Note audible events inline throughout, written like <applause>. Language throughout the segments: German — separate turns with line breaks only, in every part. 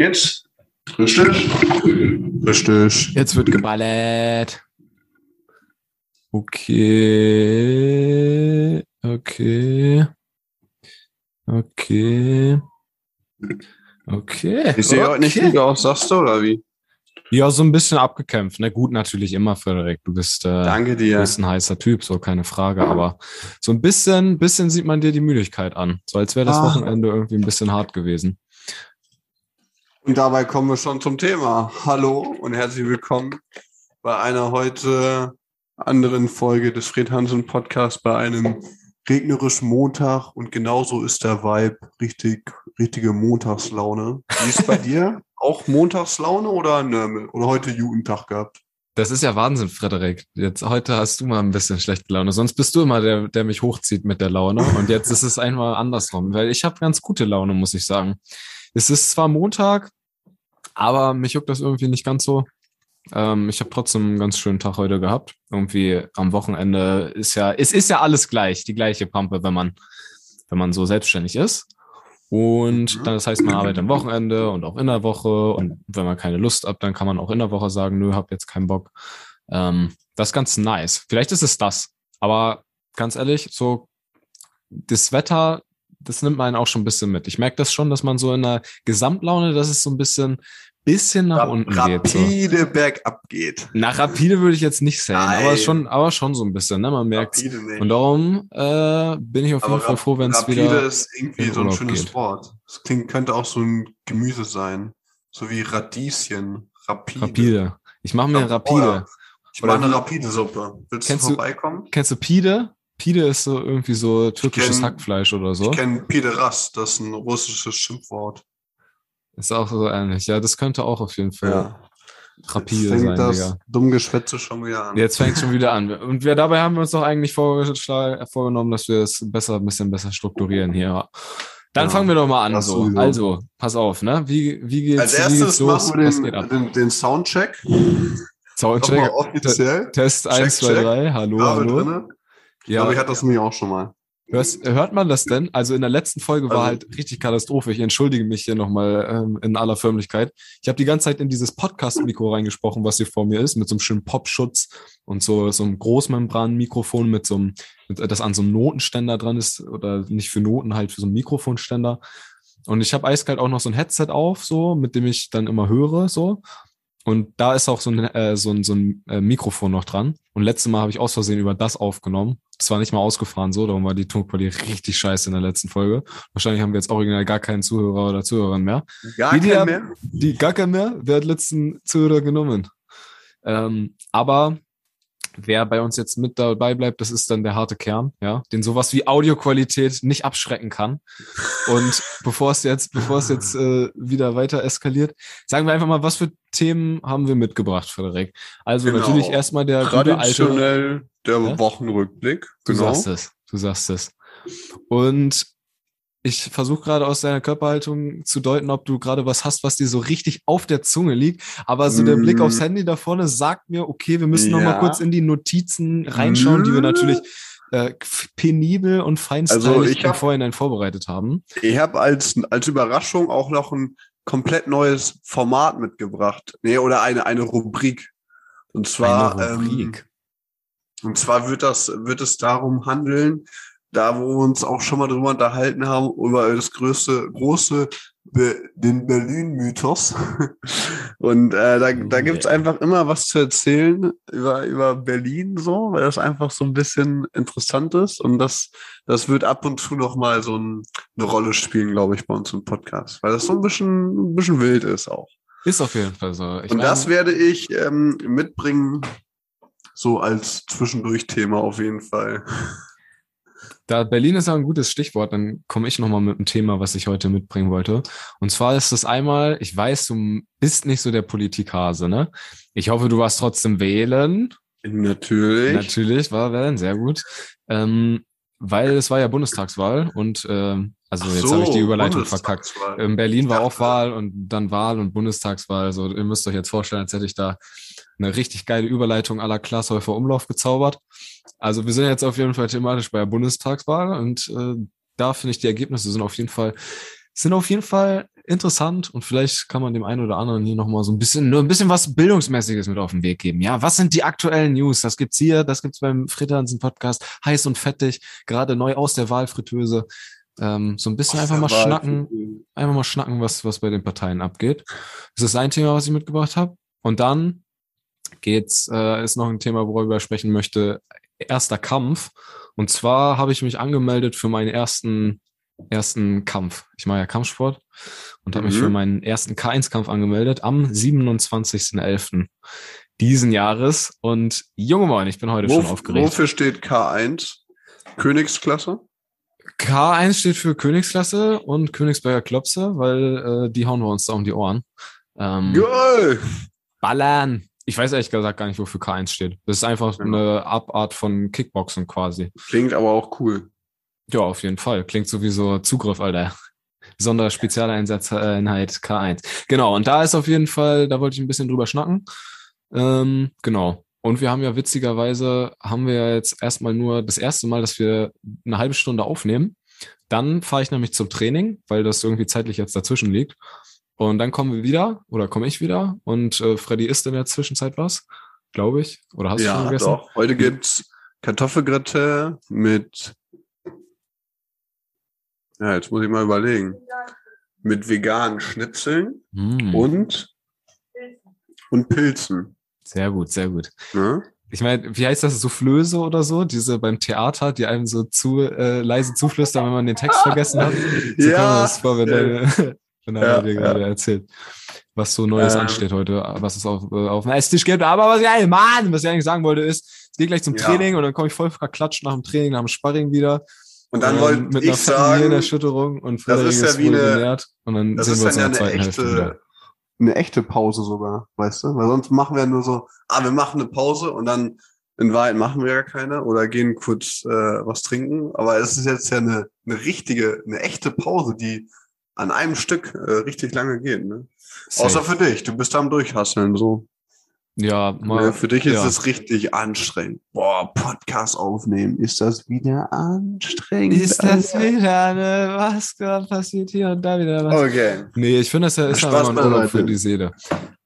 Geht's? Richtig? Richtig.
Jetzt wird geballert. Okay. Okay. Okay. Okay.
Ich sehe heute nicht
okay.
gut aus, sagst du, oder wie?
Ja, so ein bisschen abgekämpft. Na gut, natürlich immer, Frederik. Du bist, äh,
Danke
du
dir.
bist ein heißer Typ, so keine Frage. Aber so ein bisschen, bisschen sieht man dir die Müdigkeit an. So als wäre das
Ah.
Wochenende irgendwie ein bisschen hart gewesen.
Und dabei kommen wir schon zum Thema. Hallo und herzlich willkommen bei einer heute anderen Folge des Fred Hansen Podcasts bei einem regnerischen Montag und genauso ist der Vibe richtig, richtige Montagslaune. Wie ist bei <laughs> dir? Auch Montagslaune oder Nörmel? Oder heute Jugendtag gehabt?
Das ist ja Wahnsinn, Frederik. Jetzt heute hast du mal ein bisschen schlechte Laune. Sonst bist du immer der, der mich hochzieht mit der Laune. Und jetzt ist es <laughs> einmal andersrum, weil ich habe ganz gute Laune, muss ich sagen. Es ist zwar Montag, aber mich juckt das irgendwie nicht ganz so. Ähm, ich habe trotzdem einen ganz schönen Tag heute gehabt. Irgendwie am Wochenende ist ja, es ist ja alles gleich, die gleiche Pampe, wenn man, wenn man so selbstständig ist. Und
Mhm.
dann, das heißt, man arbeitet am Wochenende und auch in der Woche. Und wenn man keine Lust hat, dann kann man auch in der Woche sagen, nö, hab jetzt keinen Bock. Ähm, das ist ganz nice. Vielleicht ist es das. Aber ganz ehrlich, so das Wetter, das nimmt man auch schon ein bisschen mit. Ich merke das schon, dass man so in der Gesamtlaune, dass es so ein bisschen, bisschen nach unten geht. So.
Rapide bergab geht.
Nach rapide würde ich jetzt nicht sagen, aber schon, aber schon so ein bisschen, ne? Man merkt
Rapide.
Und darum äh, bin ich auf jeden
Aber
Fall
Rap-
froh, wenn es
Rapide
wieder.
ist irgendwie so ein schönes
geht.
Wort. Das klingt, könnte auch so ein Gemüse sein. So wie Radieschen. Rapide.
Rapide. Ich mache mir rapide.
Ich mache eine Rapide-Suppe. Willst du- vorbeikommen?
Kennst du Pide? Pide ist so irgendwie so türkisches
kenn-
Hackfleisch oder so.
Ich kenne Pideras, das ist ein russisches Schimpfwort.
Ist auch so ähnlich. Ja, das könnte auch auf jeden Fall
Ja.
rapide
Jetzt fängt
sein,
das
Digga.
dumme Geschwätze schon wieder an.
Jetzt fängt schon wieder an. Und wir dabei haben wir uns doch eigentlich vorgenommen, dass wir es besser, ein bisschen besser strukturieren hier. Dann
Ja,
fangen wir doch mal an. So.
sowieso.
Also, pass auf, ne? Wie, wie geht's,
Als
wie geht's
erstes
los?
machen wir den, den, den Soundcheck.
Soundcheck.
Offiziell.
Test
Check,
1, 2,
check.
3. Hallo, hallo.
drinne.
Ja,
glaube, ich hatte das nämlich auch schon mal.
Hörst, hört man das denn? Also in der letzten Folge war
Also-
halt richtig Katastrophe. Ich entschuldige mich hier nochmal ähm, in aller Förmlichkeit. Ich habe die ganze Zeit in dieses Podcast-Mikro reingesprochen, was hier vor mir ist, mit so einem schönen Popschutz und so, so einem Großmembran-Mikrofon mit so einem, mit, das an so einem Notenständer dran ist, oder nicht für Noten, halt für so einen Mikrofonständer. Und ich habe eiskalt auch noch so ein Headset auf, so, mit dem ich dann immer höre, so. Und da ist auch so ein, äh, so ein, so ein äh, Mikrofon noch dran. Und letztes Mal habe ich aus Versehen über das aufgenommen. Das war nicht mal ausgefahren so, darum war die Tonqualität richtig scheiße in der letzten Folge. Wahrscheinlich haben wir jetzt original gar keinen Zuhörer oder Zuhörerin mehr.
Gar
die
kein
haben-
mehr?
Die gar keinen mehr. Wer hat letzten Zuhörer genommen? Ähm, aber wer bei uns jetzt mit dabei bleibt, das ist dann der harte Kern, ja, den sowas wie Audioqualität nicht abschrecken kann. Und <laughs> bevor es jetzt, bevor es jetzt äh, wieder weiter eskaliert, sagen wir einfach mal, was für Themen haben wir mitgebracht, Frederik? Also
Genau.
natürlich erstmal der gute alte
Traditionell der
Ja?
Wochenrückblick.
Du
Genau.
sagst es, du sagst es. Und ich versuche gerade aus deiner Körperhaltung zu deuten, ob du gerade was hast, was dir so richtig auf der Zunge liegt. Aber so der
Mm.
Blick aufs Handy da vorne sagt mir, okay, wir müssen noch mal
Ja.
kurz in die Notizen reinschauen, die wir
Mm.
natürlich äh, penibel und feinsteilig
Also ich
im
hab-
Vorhinein vorbereitet haben.
Ich habe als, als Überraschung auch noch ein komplett neues Format mitgebracht. Nee, oder eine, eine Rubrik. Und zwar,
Eine Rubrik.
Ähm, und zwar wird das, wird es darum handeln, da wo wir uns auch schon mal drüber unterhalten haben, über das größte, große, Be den Berlin-Mythos. <laughs> Und äh, da, da
Oh,
gibt's
yeah.
einfach immer was zu erzählen über, über Berlin so, weil das einfach so ein bisschen interessant ist. Und das, das wird ab und zu noch mal so ein, eine Rolle spielen, glaube ich, bei uns im Podcast. Weil das so ein bisschen, ein bisschen wild ist auch.
Ist auf jeden Fall so. Ich
und das werde ich ähm, mitbringen, so als Zwischendurch-Thema auf jeden Fall. <laughs>
Da Berlin ist ja ein gutes Stichwort, dann komme ich nochmal mit einem Thema, was ich heute mitbringen wollte. Und zwar ist es einmal, ich weiß, du bist nicht so der Politikhase, ne? Ich hoffe, du warst trotzdem wählen.
Natürlich.
Natürlich, war wählen, sehr gut. Ähm, weil es war ja Bundestagswahl und ähm, also
Ach
jetzt
so,
habe ich die Überleitung verkackt. In Berlin war auch Wahl und dann Wahl und Bundestagswahl. Also ihr müsst euch jetzt vorstellen, als hätte ich da eine richtig geile Überleitung aller Glashäufer Umlauf gezaubert. Also wir sind jetzt auf jeden Fall thematisch bei der Bundestagswahl und äh, da finde ich die Ergebnisse sind auf jeden Fall sind auf jeden Fall interessant und vielleicht kann man dem einen oder anderen hier nochmal so ein bisschen, nur ein bisschen was Bildungsmäßiges mit auf den Weg geben. Ja, was sind die aktuellen News? Das gibt's hier, das gibt's beim Fred Hansen Podcast, heiß und fettig, gerade neu aus der Wahlfritteuse. Ähm, so ein bisschen
Aus
einfach mal schnacken, einfach mal schnacken, was, was bei den Parteien abgeht. Das ist ein Thema, was ich mitgebracht habe. Und dann geht's, äh, ist noch ein Thema, worüber ich sprechen möchte. Erster Kampf. Und zwar habe ich mich angemeldet für meinen ersten, ersten Kampf. Ich mache ja Kampfsport und habe mich
Mhm.
für meinen ersten K1-Kampf angemeldet am 27.11. diesen Jahres. Und Junge Mann, ich bin heute
Wo,
schon aufgeregt.
wofür steht K1? Königsklasse?
K1 steht für Königsklasse und Königsberger Klopse, weil äh, die hauen wir uns da um die Ohren. Ähm,
Geil!
ballern. Ich weiß ehrlich gesagt gar nicht, wofür K1 steht. Das ist einfach
Ja.
eine Abart von Kickboxen quasi.
Klingt aber auch cool.
Ja, auf jeden Fall. Klingt sowieso Zugriff, Alter. Sonderspezialeinsatzeinheit K1. Genau, und da ist auf jeden Fall, da wollte ich ein bisschen drüber schnacken. Ähm, genau. Und wir haben ja witzigerweise, haben wir ja jetzt erstmal nur das erste Mal, dass wir eine halbe Stunde aufnehmen. Dann fahre ich nämlich zum Training, weil das irgendwie zeitlich jetzt dazwischen liegt. Und dann kommen wir wieder, oder komme ich wieder. Und äh, Freddy isst in der Zwischenzeit was, glaube ich. Oder hast du schon
ja,
gegessen?
doch. Heute gibt's Kartoffelgratin mit. Ja, jetzt muss ich mal überlegen. Mit veganen Schnitzeln
Mm,
und, und Pilzen.
Sehr gut, sehr gut.
Ne?
Ich meine, wie heißt das, Soufflöse oder so? Diese beim Theater, die einem so zu äh, leise zuflüstern, wenn man den Text <laughs> vergessen hat. So
ja,
das vor, wenn
ja.
deine, <laughs> wenn deiner
Ja,
dir
ja.
gerade erzählt, was so Neues
Ähm.
ansteht heute, was es auf, äh, auf dem Esstisch gibt. Aber was ich eigentlich, Mann, was ich eigentlich sagen wollte, ist, es geht gleich zum
Ja.
Training und dann komme ich voll verklatscht nach dem Training, nach dem Sparring wieder.
und dann
ähm,
wollte
mit einer
ich sagen,
und Frederik
ist ja wie eine-.
Und dann
das ist dann
in
ja
der
eine
zweiten Hälfte wieder.
echte, eine echte Pause sogar, weißt du? Weil sonst machen wir nur so, ah, wir machen eine Pause und dann in Wahrheit machen wir ja keine oder gehen kurz äh, was trinken. Aber es ist jetzt ja eine, eine richtige, eine echte Pause, die an einem Stück äh, richtig lange geht. Ne? Außer für dich, du bist am Durchhasseln so.
Ja, mal,
Ja, für dich ist
ja.
es richtig anstrengend. Boah, Podcast aufnehmen, ist das wieder anstrengend?
Ist das wieder, ne? Was gerade passiert hier und da wieder was?
Okay.
Nee, ich finde, das ja- ist ja
Spaß
immer ein Urlaub für die Seele.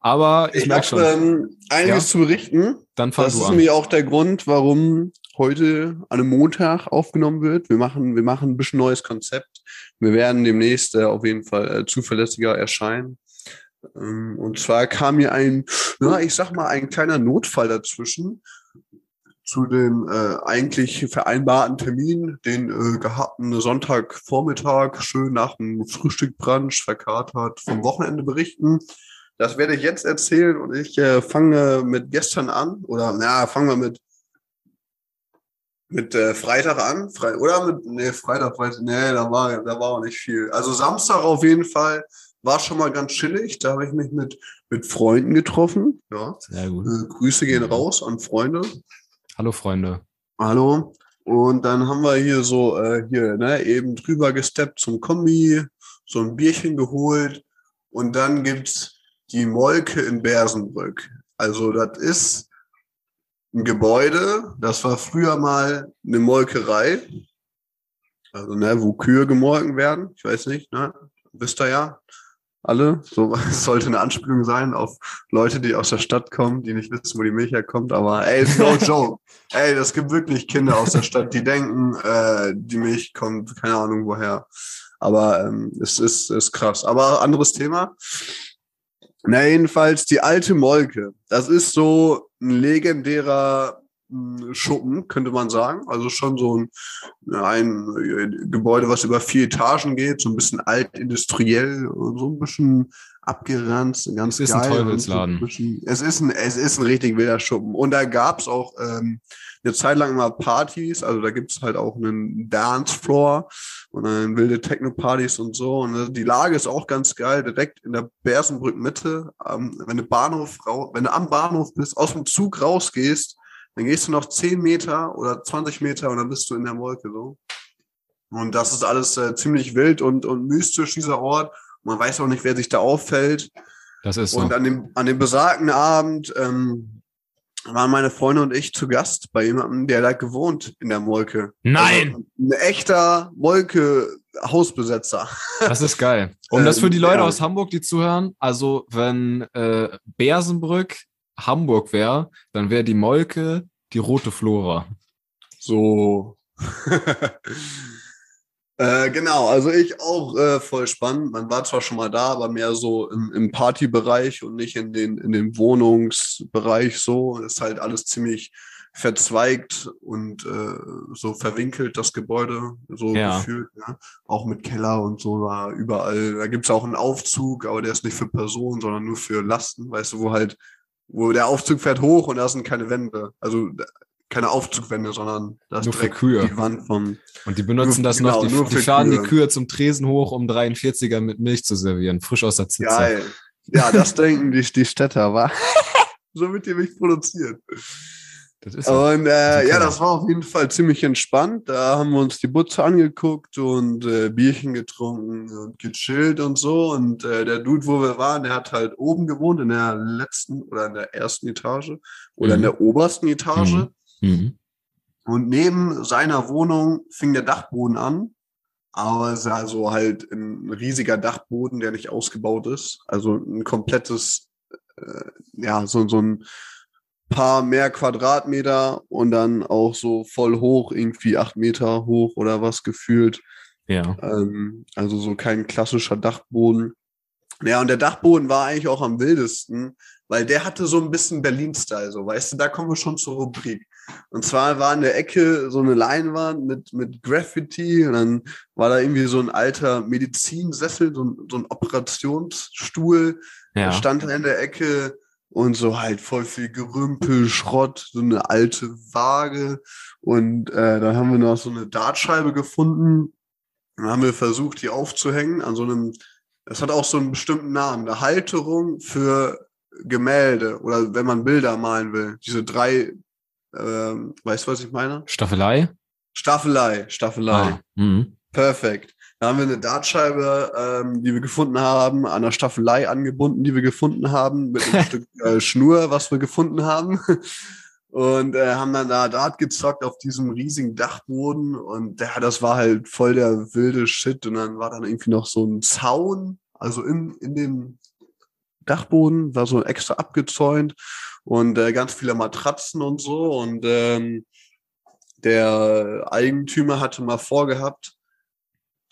Aber ich,
Ich,
merke schon,
ähm, einiges
Ja?
zu berichten.
dann fang
Das
du
ist
an.
nämlich auch der Grund, warum heute an einem Montag aufgenommen wird. Wir machen, wir machen ein bisschen neues Konzept. Wir werden demnächst äh, auf jeden Fall äh, zuverlässiger erscheinen. Ähm, und zwar kam mir ein, na, ich sag mal, ein kleiner Notfall dazwischen zu dem äh, eigentlich vereinbarten Termin, den äh, gehabten Sonntagvormittag, schön nach dem Frühstück, verkatert, vom Wochenende berichten. Das werde ich jetzt erzählen und ich äh, fange mit gestern an oder na, fangen wir mit mit äh, Freitag an, Fre oder mit nee, Freitag, Freitag, nee, da war da war auch nicht viel. Also Samstag auf jeden Fall war schon mal ganz chillig, da habe ich mich mit mit Freunden getroffen, ja.
Sehr gut.
Äh, Grüße gehen raus an Freunde.
Hallo Freunde.
Hallo. Und dann haben wir hier so, äh, hier, ne, eben drüber gesteppt zum Kombi, so ein Bierchen geholt. Und dann gibt's die Molke in Bersenbrück. Also, das ist ein Gebäude, das war früher mal eine Molkerei. Also, ne, wo Kühe gemolken werden. Ich weiß nicht, ne? Wisst ihr ja. Alle. So <laughs> das sollte eine Anspielung sein auf Leute, die aus der Stadt kommen, die nicht wissen, wo die Milch herkommt. Aber ey, no <laughs> joke. Ey, das gibt wirklich Kinder aus der Stadt, die denken, äh, die Milch kommt, keine Ahnung woher. Aber ähm, es ist, ist krass. Aber anderes Thema. Na, jedenfalls die alte Molke. Das ist so ein legendärer Schuppen, könnte man sagen. Also schon so ein, ein äh, Gebäude, was über vier Etagen geht, so ein bisschen altindustriell, und so ein bisschen abgeranzt, ganz
Es ist ein
geil. und
Teufelsladen.
So ein bisschen, es ist ein, es ist ein richtig wilder Schuppen. Und da gab's auch ähm, eine Zeit lang mal Partys, also da gibt's halt auch einen Dancefloor und dann wilde Techno-Partys und so. Und äh, die Lage ist auch ganz geil, direkt in der Bersenbrück-Mitte. Ähm, wenn du Bahnhof, wenn du am Bahnhof bist, aus dem Zug rausgehst, dann gehst du noch 10 Meter oder 20 Meter und dann bist du in der Molke so. Und das ist alles äh, ziemlich wild und, und mystisch, dieser Ort. Man weiß auch nicht, wer sich da auffällt.
Das ist so.
Und an dem, an dem besagten Abend ähm, waren meine Freunde und ich zu Gast bei jemandem, der da gewohnt in der Molke.
Nein!
Also ein echter Hausbesetzer.
Das ist geil. <laughs> Um das für die Leute
Ähm, ja.
aus Hamburg, die zuhören, also wenn äh, Bersenbrück Hamburg wäre, dann wäre die Molke die rote Flora.
So. <laughs> äh, genau, also ich auch äh, voll spannend. Man war zwar schon mal da, aber mehr so im, im Partybereich und nicht in den, in den Wohnungsbereich so. Ist halt alles ziemlich verzweigt und äh, so verwinkelt, das Gebäude, so
Ja.
gefühlt. Ja. Auch mit Keller und so war überall. Da gibt's auch einen Aufzug, aber der ist nicht für Personen, sondern nur für Lasten, weißt du, wo halt, wo der Aufzug fährt hoch und da sind keine Wände. Also keine Aufzugwände, sondern da ist
Nur
direkt
Kühe.
die Wand vom.
Und die benutzen
Nur-
das noch,
genau,
die,
nur
die fahren die
Kühe.
Kühe zum Tresen hoch, um 43er mit Milch zu servieren, frisch aus der Zitze.
Geil. Ja, das denken die, die Städter, wa? <laughs> so wird die mich produziert. Und äh, ja, das war auf jeden Fall ziemlich entspannt. Da haben wir uns die Butze angeguckt und äh, Bierchen getrunken und gechillt und so. Und äh, der Dude, wo wir waren, der hat halt oben gewohnt, in der letzten oder in der ersten Etage oder in
Mhm.
der obersten Etage.
Mhm. Mhm.
Und neben seiner Wohnung fing der Dachboden an. Aber es ist also halt ein riesiger Dachboden, der nicht ausgebaut ist. Also ein komplettes, äh, ja, so, so ein paar mehr Quadratmeter und dann auch so voll hoch, irgendwie acht Meter hoch oder was gefühlt.
Ja.
Ähm, also so kein klassischer Dachboden. Ja, und der Dachboden war eigentlich auch am wildesten, weil der hatte so ein bisschen Berlin-Style, so, weißt du, da kommen wir schon zur Rubrik. Und zwar war in der Ecke so eine Leinwand mit, mit Graffiti und dann war da irgendwie so ein alter Medizinsessel, so ein, so ein Operationsstuhl,
Ja.
stand in der Ecke und so halt voll viel Gerümpel, Schrott, so eine alte Waage. Und äh, dann haben wir noch so eine Dartscheibe gefunden. Dann haben wir versucht, die aufzuhängen an so einem, das hat auch so einen bestimmten Namen, eine Halterung für Gemälde oder wenn man Bilder malen will. Diese drei, ähm, weißt du, was ich meine?
Staffelei?
Staffelei, Staffelei.
Ah. Mhm.
Perfekt. Da haben wir eine Dartscheibe, ähm, die wir gefunden haben, an der Staffelei angebunden, die wir gefunden haben, mit einem <laughs> Stück äh, Schnur, was wir gefunden haben. <laughs> Und äh, haben dann da Dart gezockt auf diesem riesigen Dachboden. Und ja, das war halt voll der wilde Shit. Und dann war dann irgendwie noch so ein Zaun, also in, in dem Dachboden, war so extra abgezäunt und äh, ganz viele Matratzen und so. Und ähm, der Eigentümer hatte mal vorgehabt,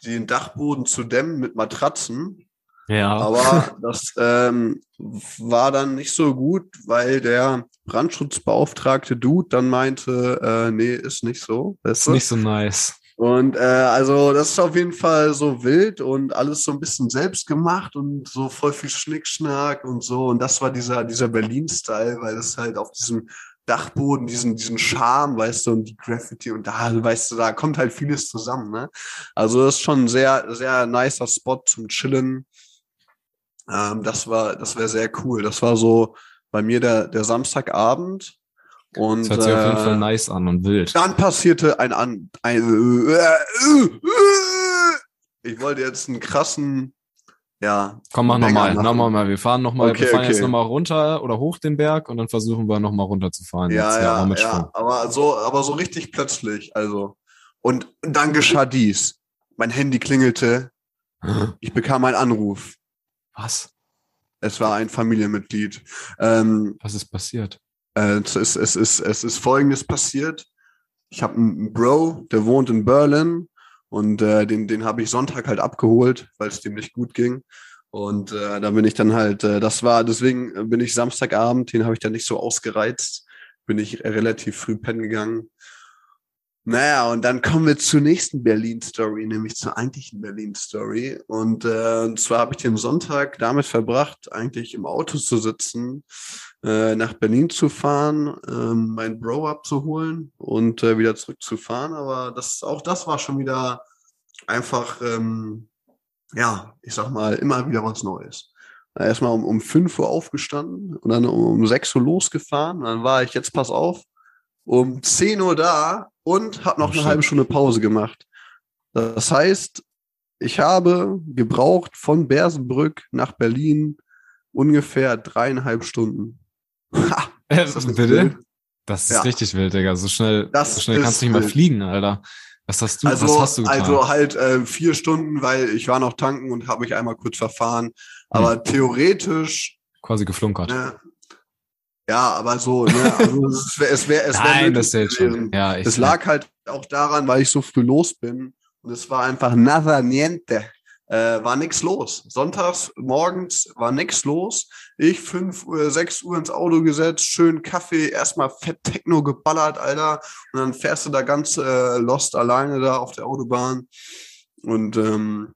den Dachboden zu dämmen mit Matratzen.
Ja.
Aber das ähm, war dann nicht so gut, weil der Brandschutzbeauftragte Dude dann meinte, äh, nee, ist nicht so.
ist nicht so nice.
Und äh, also das ist auf jeden Fall so wild und alles so ein bisschen selbst gemacht und so voll viel Schnickschnack und so. Und das war dieser, dieser Berlin-Style, weil es halt auf diesem Dachboden, diesen, diesen Charme, weißt du, und die Graffiti und da, weißt du, da kommt halt vieles zusammen, ne? Also das ist schon ein sehr, sehr nicer Spot zum Chillen. Ähm, das war, das wäre sehr cool. Das war so bei mir der, der Samstagabend. Und
Das hört sich auf jeden
äh,
Fall nice an und wild.
dann passierte ein an ein äh, ich wollte jetzt einen krassen ja
Komm, mach nochmal. Nochmal mal. Wir fahren nochmal,
Okay,
wir fahren
okay.
jetzt nochmal runter oder hoch den Berg und dann versuchen wir nochmal runterzufahren.
ja
jetzt,
ja, ja
Schwung.
aber so aber so richtig plötzlich also und dann geschah dies mein Handy klingelte ich bekam einen Anruf
Was?
es war ein Familienmitglied ähm,
Was ist passiert?
Äh, es, ist, es, ist, es ist Folgendes passiert. Ich habe einen Bro, der wohnt in Berlin und äh, den, den habe ich Sonntag halt abgeholt, weil es dem nicht gut ging. Und äh, da bin ich dann halt, äh, das war, deswegen bin ich Samstagabend, den habe ich dann nicht so ausgereizt, bin ich relativ früh pennen gegangen. Naja, und dann kommen wir zur nächsten Berlin-Story, nämlich zur eigentlichen Berlin-Story. Und, äh, und zwar habe ich den Sonntag damit verbracht, eigentlich im Auto zu sitzen, äh, nach Berlin zu fahren, ähm, mein Bro abzuholen und äh, wieder zurückzufahren. Aber das, auch das war schon wieder einfach, ähm, ja, ich sag mal, immer wieder was Neues. Erstmal um, um 5 Uhr aufgestanden und dann um, um 6 Uhr losgefahren. Und dann war ich, jetzt pass auf, um 10 Uhr da und habe noch
Oh,
eine halbe Stunde Pause gemacht. Das heißt, ich habe gebraucht von Bersenbrück nach Berlin ungefähr dreieinhalb Stunden. Ha,
Äh,
ist das nicht
bitte? Das ist
Ja.
richtig wild, Digga. So schnell,
Das
so schnell kannst
ist
du nicht mal
wild.
fliegen, Alter. Was hast du,
Also,
was hast du getan?
also halt äh, vier Stunden, weil ich war noch tanken und habe mich einmal kurz verfahren.
Hm.
Aber theoretisch,
Quasi geflunkert.
ne, ja, aber so, ne, also es wäre, es wäre, es wär
Nein, das. Ja,
Das lag halt auch daran, weil ich so früh los bin. Und es war einfach nada niente. Äh, war nix los. Sonntags morgens war nix los. Ich fünf Uhr, sechs Uhr ins Auto gesetzt, schön Kaffee, erstmal fett Techno geballert, Alter. Und dann fährst du da ganz äh, lost alleine da auf der Autobahn. Und ähm,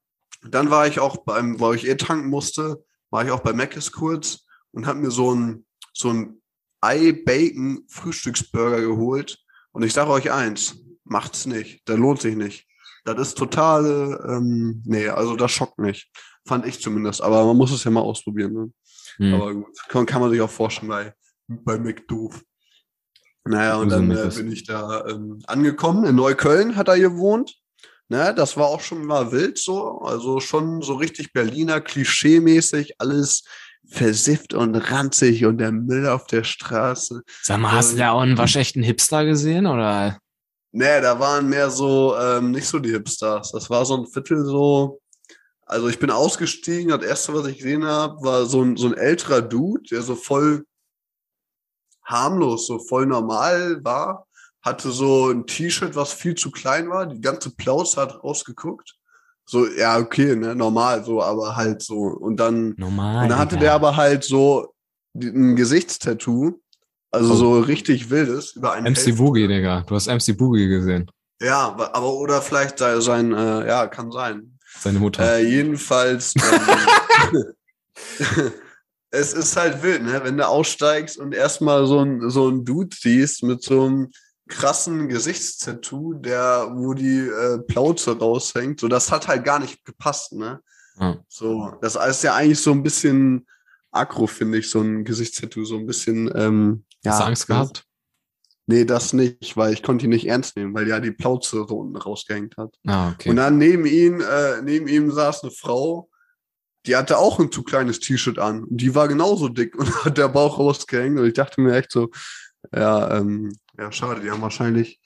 dann war ich auch beim, weil ich eh tanken musste, war ich auch bei Mc's kurz und habe mir so ein so ein Ei-Bacon-Frühstücksburger geholt. Und ich sage euch eins, macht's nicht. Der lohnt sich nicht. Das ist total, ähm, nee, also das schockt mich. Fand ich zumindest. Aber man muss es ja mal ausprobieren. Ne?
Hm.
Aber gut, kann, kann man sich auch vorstellen bei, bei McDoof. Naja, und dann äh, bin ich da ähm, angekommen. In Neukölln hat er gewohnt. Ne, das war auch schon mal wild so. Also schon so richtig Berliner, klischee-mäßig, alles versifft und ranzig und der Müll auf der Straße.
Sag mal, hast du da auch einen waschechten Hipster gesehen? Oder?
Nee, da waren mehr so, ähm, nicht so die Hipsters. Das war so ein Viertel so. Also ich bin ausgestiegen, das erste, was ich gesehen habe, war so ein, so ein älterer Dude, der so voll harmlos, so voll normal war. Hatte so ein T-Shirt, was viel zu klein war. Die ganze Plauze hat rausgeguckt. So, ja, okay, ne, normal, so, aber halt so. Und dann
Normal.
und dann hatte
Digga.
der aber halt so ein Gesichtstattoo, also
Oh.
so richtig wildes über einen
MC. Boogie, Digga. Du hast MC Boogie gesehen.
Ja, aber oder vielleicht sei- sein, äh, ja, kann sein.
Seine Mutter.
Äh, jedenfalls, ähm, <laughs> es ist halt wild, ne? Wenn du aussteigst und erstmal so ein, so ein Dude siehst mit so einem krassen Gesichtstattoo, der, wo die äh, Plauze raushängt, so das hat halt gar nicht gepasst, ne?
Ja.
So, das ist ja eigentlich so ein bisschen aggro, finde ich, so ein Gesichtstattoo, so ein bisschen, ähm,
Hast
ja.
du Angst gehabt?
Nee, das nicht, weil ich konnte ihn nicht ernst nehmen, weil ja die Plauze so unten rausgehängt hat.
Ah, okay.
Und dann neben ihm, äh, neben ihm saß eine Frau, die hatte auch ein zu kleines T-Shirt an. Die war genauso dick <laughs> und hat der Bauch rausgehängt. Und ich dachte mir echt so, ja, ähm, ja, schade, die haben wahrscheinlich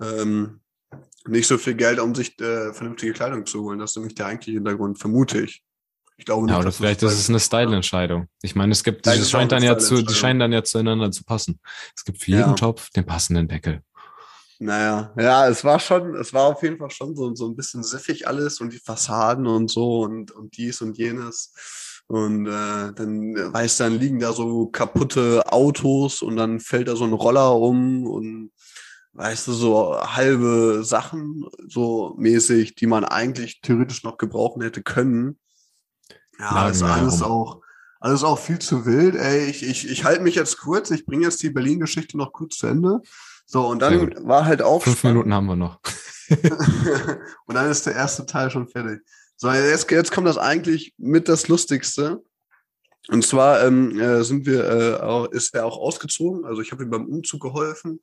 ähm, nicht so viel Geld, um sich äh, vernünftige Kleidung zu holen. Das ist nämlich der eigentliche Hintergrund, vermute ich. Ich glaube nicht.
ja, oder vielleicht
das
ist es eine Style-Entscheidung. Ich meine, es gibt, die scheint dann ja zu, die scheinen dann ja zueinander zu passen. Es gibt für
Ja.
jeden Topf den passenden Deckel.
Naja, ja, es war schon, es war auf jeden Fall schon so, so ein bisschen siffig alles und die Fassaden und so und, und dies und jenes. Und äh, dann weißt du, dann liegen da so kaputte Autos und dann fällt da so ein Roller um und weißt du, so halbe Sachen, so mäßig, die man eigentlich theoretisch noch gebrauchen hätte können. Ja, ist alles
herum.
auch, alles auch viel zu wild. Ey, ich, ich, ich halte mich jetzt kurz, ich bringe jetzt die Berlin-Geschichte noch kurz zu Ende. So, und dann war halt auch
Fünf. Minuten haben wir noch. <laughs> <laughs>
und dann ist der erste Teil schon fertig. So, jetzt, jetzt kommt das eigentlich mit das Lustigste. Und zwar ähm, äh, sind wir, äh, auch, ist er auch ausgezogen. Also ich habe ihm beim Umzug geholfen.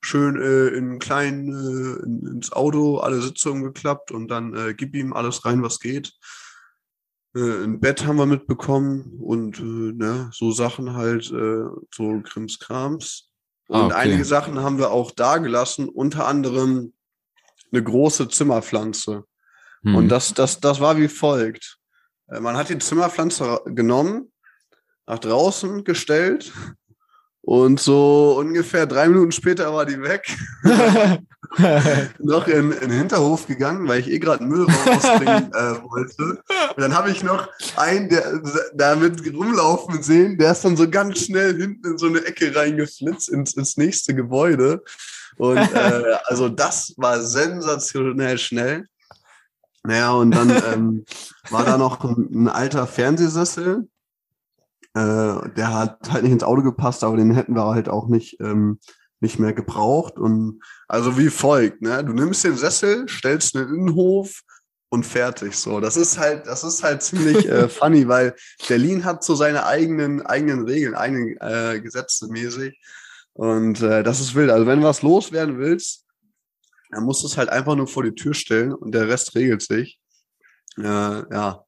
Schön äh, in kleinen, äh, in, ins Auto, alle Sitze umgeklappt und dann äh, gib ihm alles rein, was geht. Äh, ein Bett haben wir mitbekommen und äh, ne, so Sachen halt, äh, so Krimskrams. Und
Ah, okay.
einige Sachen haben wir auch da gelassen, unter anderem eine große Zimmerpflanze.
Hm.
Und das, das, das war wie folgt. Äh, Man hat die Zimmerpflanze genommen, nach draußen gestellt und so ungefähr drei Minuten später war die weg. <laughs> <laughs> noch in, in den Hinterhof gegangen, weil ich eh gerade Müll rausbringen <laughs> äh, wollte. Und dann habe ich noch einen, der damit rumlaufen sehen, der ist dann so ganz schnell hinten in so eine Ecke reingeflitzt ins, ins nächste Gebäude. Und äh, also das war sensationell schnell. Naja, und dann ähm, war da noch ein, ein alter Fernsehsessel. Äh, der hat halt nicht ins Auto gepasst, aber den hätten wir halt auch nicht, ähm, nicht mehr gebraucht. Und also wie folgt, ne? Du nimmst den Sessel, stellst einen Innenhof und fertig. So, das ist halt, das ist halt ziemlich äh, <laughs> funny, weil Berlin hat so seine eigenen, eigenen Regeln, eigenen äh, Gesetze mäßig. Und äh, das ist wild. Also wenn du was loswerden willst, dann musst du es halt einfach nur vor die Tür stellen und der Rest regelt sich. Äh, ja,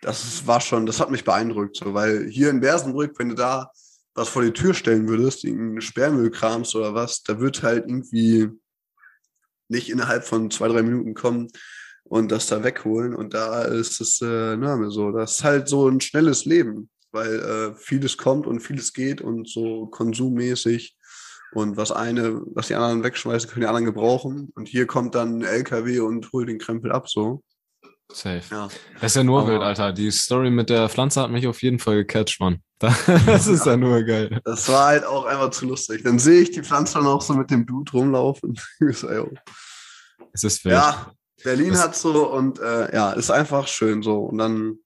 das war schon, das hat mich beeindruckt, so, weil hier in Bersenbrück, wenn du da was vor die Tür stellen würdest, irgendeinen Sperrmüllkrams oder was, da wird halt irgendwie, nicht innerhalb von zwei, drei Minuten kommen und das da wegholen. Und da ist es äh, ne, so, das ist halt so ein schnelles Leben, weil äh, vieles kommt und vieles geht und so konsummäßig. Und was eine, was die anderen wegschmeißen, können die anderen gebrauchen. Und hier kommt dann ein LKW und holt den Krempel ab, so.
Safe.
Ja.
Das ist ja nur
Aber-
wild, Alter. Die Story mit der Pflanze hat mich auf jeden Fall gecatcht, Mann. <laughs> Das ist ja nur geil.
Das war halt auch einfach zu lustig. Dann sehe ich die Pflanze dann auch so mit dem Dude rumlaufen. <laughs>
Es ist wild.
Ja, Berlin
Das-
hat so und äh, ja, ist einfach schön so. Und dann,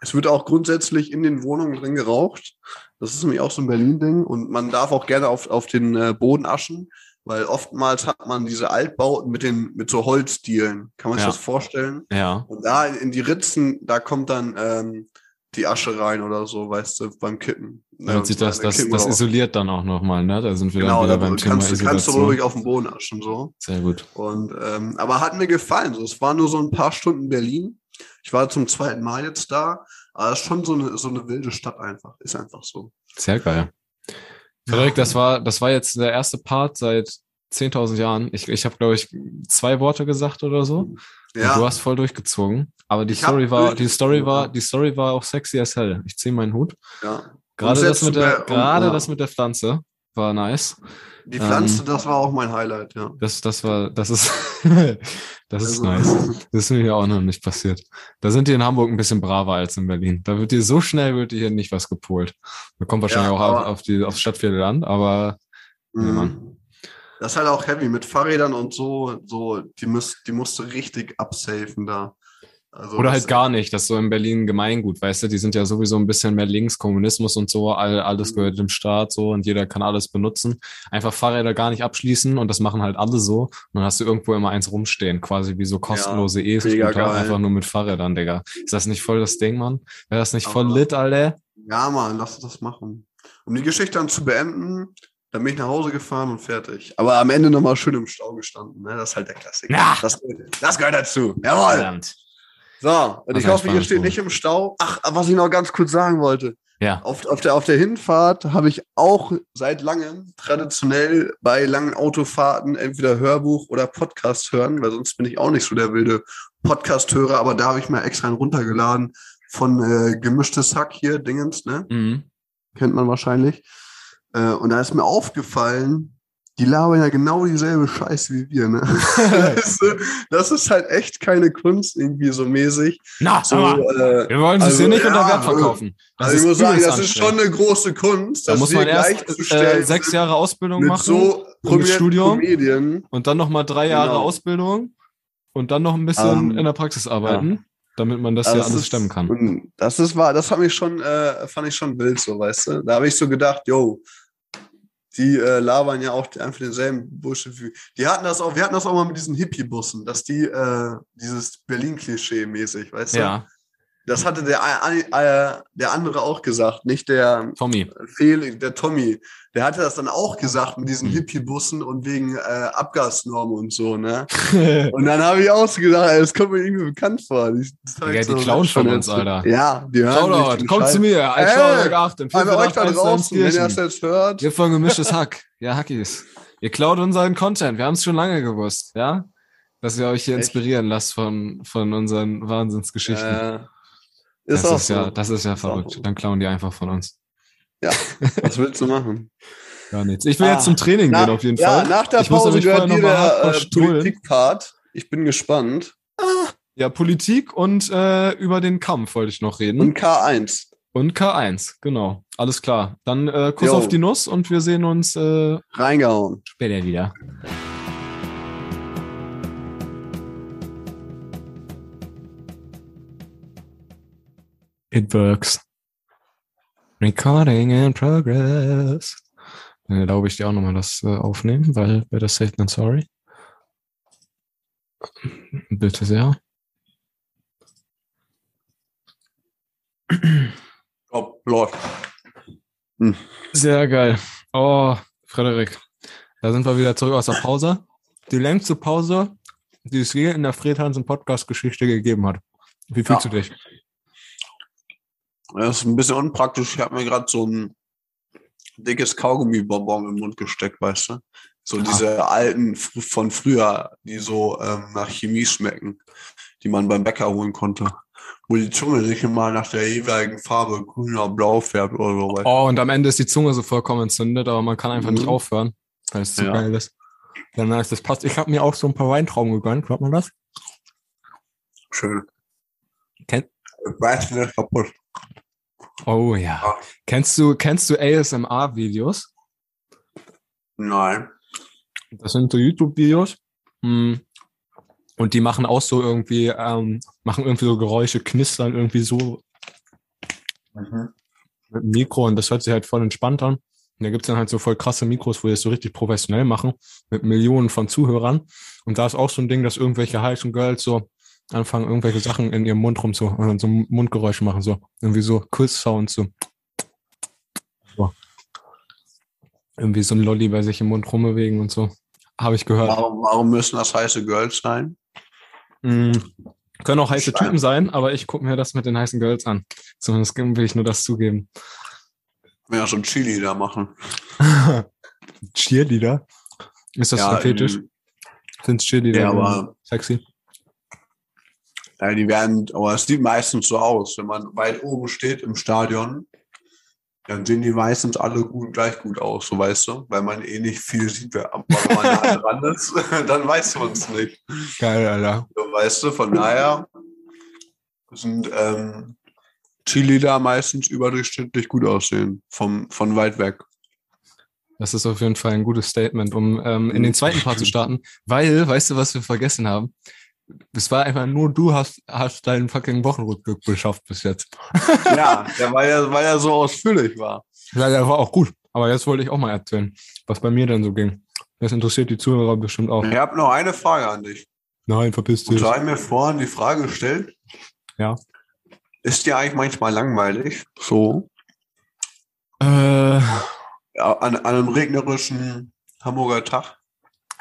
es wird auch grundsätzlich in den Wohnungen drin geraucht. Das ist nämlich auch so ein Berlin-Ding. Und man darf auch gerne auf, auf den äh, Boden aschen, weil oftmals hat man diese Altbauten mit den mit so Holzdielen. Kann man sich
Ja.
das vorstellen?
Ja.
Und da in, die Ritzen, da kommt dann ähm, die Asche rein oder so, weißt du, beim Kippen.
Damit sich das, das,
Kippen
das isoliert dann auch nochmal, ne? Da sind wir
Genau,
dann
da
wieder beim Thema
kannst, du- kannst du
Isolation.
ruhig auf den Boden aschen, so.
Sehr gut.
Und, ähm, aber hat mir gefallen. So. Es war nur so ein paar Stunden Berlin. Ich war zum zweiten Mal jetzt da. Aber es ist schon so eine, so eine wilde Stadt einfach. Ist einfach so.
Sehr geil. Frederik, das war, das war jetzt der erste Part seit 10.000 Jahren. Ich, ich habe, glaube ich, zwei Worte gesagt oder so. Und du
Ja,
hast voll durchgezogen. Aber die
Ich
Story war, die Story war,
ja.
die Story war auch sexy as hell. Ich ziehe meinen Hut.
ja.
Gerade das mit der, gerade
ja.
das mit der Pflanze war nice.
Die Pflanze,
ähm,
das war auch mein Highlight, ja.
Das, das war, das ist, <laughs> das ist
Also-
nice. Das ist mir hier auch noch nicht passiert. Da sind die in Hamburg ein bisschen braver als in Berlin. Da wird dir so schnell wird dir hier nicht was gepolt. Da kommt wahrscheinlich
Ja,
auch auf, auf die, aufs Stadtviertel an, aber
Mhm.
Mann.
Das ist halt auch heavy mit Fahrrädern und so, so, die müsst, die musst du richtig absafen da. Also
Oder halt gar nicht, das ist so in Berlin Gemeingut, weißt du, die sind ja sowieso ein bisschen mehr links, Kommunismus und so, all, alles
Mhm.
gehört dem Staat so und jeder kann alles benutzen. Einfach Fahrräder gar nicht abschließen und das machen halt alle so. Und dann hast du irgendwo immer eins rumstehen, quasi wie so kostenlose
mega
E-Scooter, einfach nur mit Fahrrädern, Digga. Ist das nicht voll das Ding, Mann? Wäre das nicht voll
Aber-
lit, Alter?
Ja, Mann, lass uns das machen. Um die Geschichte dann zu beenden, dann bin ich nach Hause gefahren und fertig. Aber am Ende nochmal schön im Stau gestanden. Ne? Das ist halt der Klassiker.
Ja.
Das, das gehört dazu. Jawohl.
Verdammt.
So, und ich hoffe, ihr steht nicht im Stau. Ach, was ich noch ganz kurz sagen wollte.
Ja.
Auf, auf, der, auf der Hinfahrt habe ich auch seit langem traditionell bei langen Autofahrten entweder Hörbuch oder Podcast hören, weil sonst bin ich auch nicht so der wilde Podcast-Hörer, aber da habe ich mir extra einen runtergeladen von äh, Gemischtes Hack hier, Dingens, ne?
Mhm.
kennt man wahrscheinlich. Äh, und da ist mir aufgefallen, die labern ja genau dieselbe Scheiße wie wir. Ne? <laughs> <laughs> Das ist halt echt keine Kunst irgendwie so mäßig.
Na,
So, äh,
wir wollen es
also,
hier nicht unter
ja,
Wert verkaufen. Das
also ich muss sagen, das ist schon eine große Kunst.
Da
das
muss man erst äh, sechs Jahre Ausbildung
mit
machen
so prominenten
Studium.
Comedien.
und dann nochmal drei Jahre
Genau.
Ausbildung und dann noch ein bisschen
Ähm,
in der Praxis arbeiten, damit man das ja
Also
alles
ist-
stemmen kann.
Das ist war, das hat mich schon, äh, fand ich schon wild, so weißt du. Da habe ich so gedacht, yo, die äh, labern ja auch einfach denselben Bullshit wie. Die hatten das auch, wir hatten das auch mal mit diesen Hippie-Bussen, dass die äh, dieses Berlin-Klischee mäßig, weißt du?
Ja,
Das hatte der, äh, der andere auch gesagt, nicht der
Tommy.
Fehl, der Tommy. Der hatte das dann auch gesagt mit diesen
Mhm.
Hippie-Bussen und wegen äh, Abgasnormen und so, ne? <laughs> Und dann habe ich auch so gedacht, ey, das kommt mir irgendwie bekannt vor. Die, halt
Digga, die klauen von uns, Alter.
Ja, die hören
Shoutout, kommt zu mir, ein Shoutout 8 in
Scheiß- An euch da
448
draußen, wenn ihr das jetzt hört.
Ihr von gemischtes Hack. Ja, Hackies. Ihr klaut unseren Content. Wir haben es schon lange gewusst, ja? Dass ihr euch hier
Echt?
inspirieren lasst von, von unseren Wahnsinnsgeschichten.
Äh,
das,
ist auch
ist
so.
ja, das ist ja
Ist
verrückt. Dann klauen die einfach von uns.
Was willst du machen? <laughs>
Gar nichts. Ich will
Ah,
jetzt zum Training
Na-
gehen auf jeden
ja,
Fall.
nach der
Ich
Pause gehört dir der äh. Politik-Part. Ich bin gespannt.
Ja, Politik und äh, über den Kampf wollte ich noch reden.
Und K1.
Und K1, genau. Alles klar. Dann äh, Kuss
Jo.
auf die Nuss und wir sehen uns äh,
Reingehauen.
später wieder. It works. Recording in progress. Dann erlaube ich dir auch nochmal das äh, aufnehmen, weil das sagt, dann sorry. Bitte sehr.
Oh, läuft.
Sehr geil. Oh, Frederik. Da sind wir wieder zurück aus der Pause. Die längste Pause, die es je in der Fred Hansen Podcast-Geschichte gegeben hat. Wie fühlst
Ja.
du dich?
Das ist ein bisschen unpraktisch. Ich habe mir gerade so ein dickes Kaugummibonbon im Mund gesteckt, weißt du? So diese alten von früher, die so ähm, nach Chemie schmecken, die man beim Bäcker holen konnte. Wo die Zunge sich immer nach der jeweiligen Farbe grün oder blau färbt oder so. weißt du?
Oh, und am Ende ist die Zunge so vollkommen entzündet, aber man kann einfach nicht
Mhm.
aufhören, weil es zu
Ja.
geil ist. Ja, nice, das passt. Ich habe mir auch so ein paar Weintrauben gegönnt, glaubt man das?
Schön.
Kennt-
Weiß nicht kaputt.
Oh ja.
Ja.
Kennst du, kennst du ASMR-Videos?
Nein.
Das sind so YouTube-Videos. hm, Und die machen auch so irgendwie, ähm, machen irgendwie so Geräusche, knistern irgendwie so
Mhm.
mit dem Mikro und das hört sich halt voll entspannt an. Und da gibt's dann halt so voll krasse Mikros, wo die das so richtig professionell machen, mit Millionen von Zuhörern. Und da ist auch so ein Ding, dass irgendwelche heißen Girls so anfangen, irgendwelche Sachen in ihrem Mund rum so, so Mundgeräusche machen, so irgendwie so Kuss-Sounds, so. so. Irgendwie so ein Lolli bei sich im Mund rumbewegen und so. Habe ich gehört.
Warum, warum müssen das heiße Girls sein?
Mm, können auch heiße
Stein.
Typen sein, aber ich gucke mir das mit den heißen Girls an. Zumindest will ich nur das zugeben.
Ja, so ein da machen. <laughs>
Cheerleader? Ist das
ja,
ein Fetisch?
ähm,
Sind Cheerleader
Ja,
so
aber-
sexy?
Ja, die werden, aber es sieht meistens so aus, wenn man weit oben steht im Stadion, dann sehen die meistens alle gut, gleich gut aus, so weißt du, weil man eh nicht viel sieht, aber wenn man nah dran ist, <laughs> dann weiß man es nicht.
Geil, Alter.
So, weißt du, von daher sind ähm, Cheerleader meistens überdurchschnittlich gut aussehen, vom, von weit weg.
Das ist auf jeden Fall ein gutes Statement, um ähm, in den zweiten Part zu starten. Weil, weißt du, was wir vergessen haben? Es war einfach nur du hast, hast deinen fucking Wochenrückblick geschafft bis jetzt. <laughs>
Ja, der, weil, er, weil er so ausführlich war.
Ja, der war auch gut. Aber jetzt wollte ich auch mal erzählen, was bei mir denn so ging. Das interessiert die Zuhörer bestimmt auch.
Ich habe noch eine Frage an dich.
Nein, verpiss
Und
dich.
du hast mir vorhin die Frage gestellt.
Ja.
Ist dir eigentlich manchmal langweilig? So.
Äh,
Ja, an, an einem regnerischen Hamburger Tag?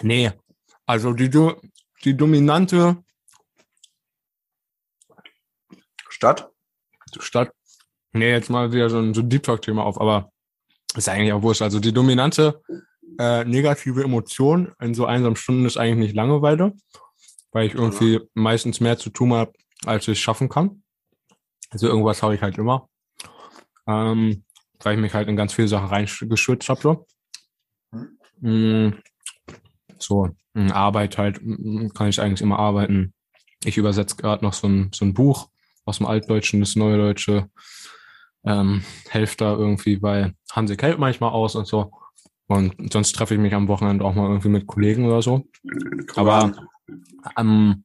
nee. Also die, die dominante
Stadt?
Stadt. Nee, jetzt mal wieder so ein, so ein Deep Talk-Thema auf, aber ist eigentlich auch wurscht. Also die dominante äh, negative Emotion in so einsamen Stunden ist eigentlich nicht Langeweile, weil ich irgendwie meistens mehr zu tun habe, als ich schaffen kann. Also irgendwas habe ich halt immer. Ähm, weil ich mich halt in ganz viele Sachen reingeschützt habe. So. Mm, so, Arbeit halt, mm, kann ich eigentlich immer arbeiten. Ich übersetze gerade noch so ein, so ein Buch aus dem Altdeutschen, das Neue Deutsche. Ähm, helfe da irgendwie bei Hansi Kelp manchmal aus und so. Und sonst treffe ich mich am Wochenende auch mal irgendwie mit Kollegen oder so. Aber ähm,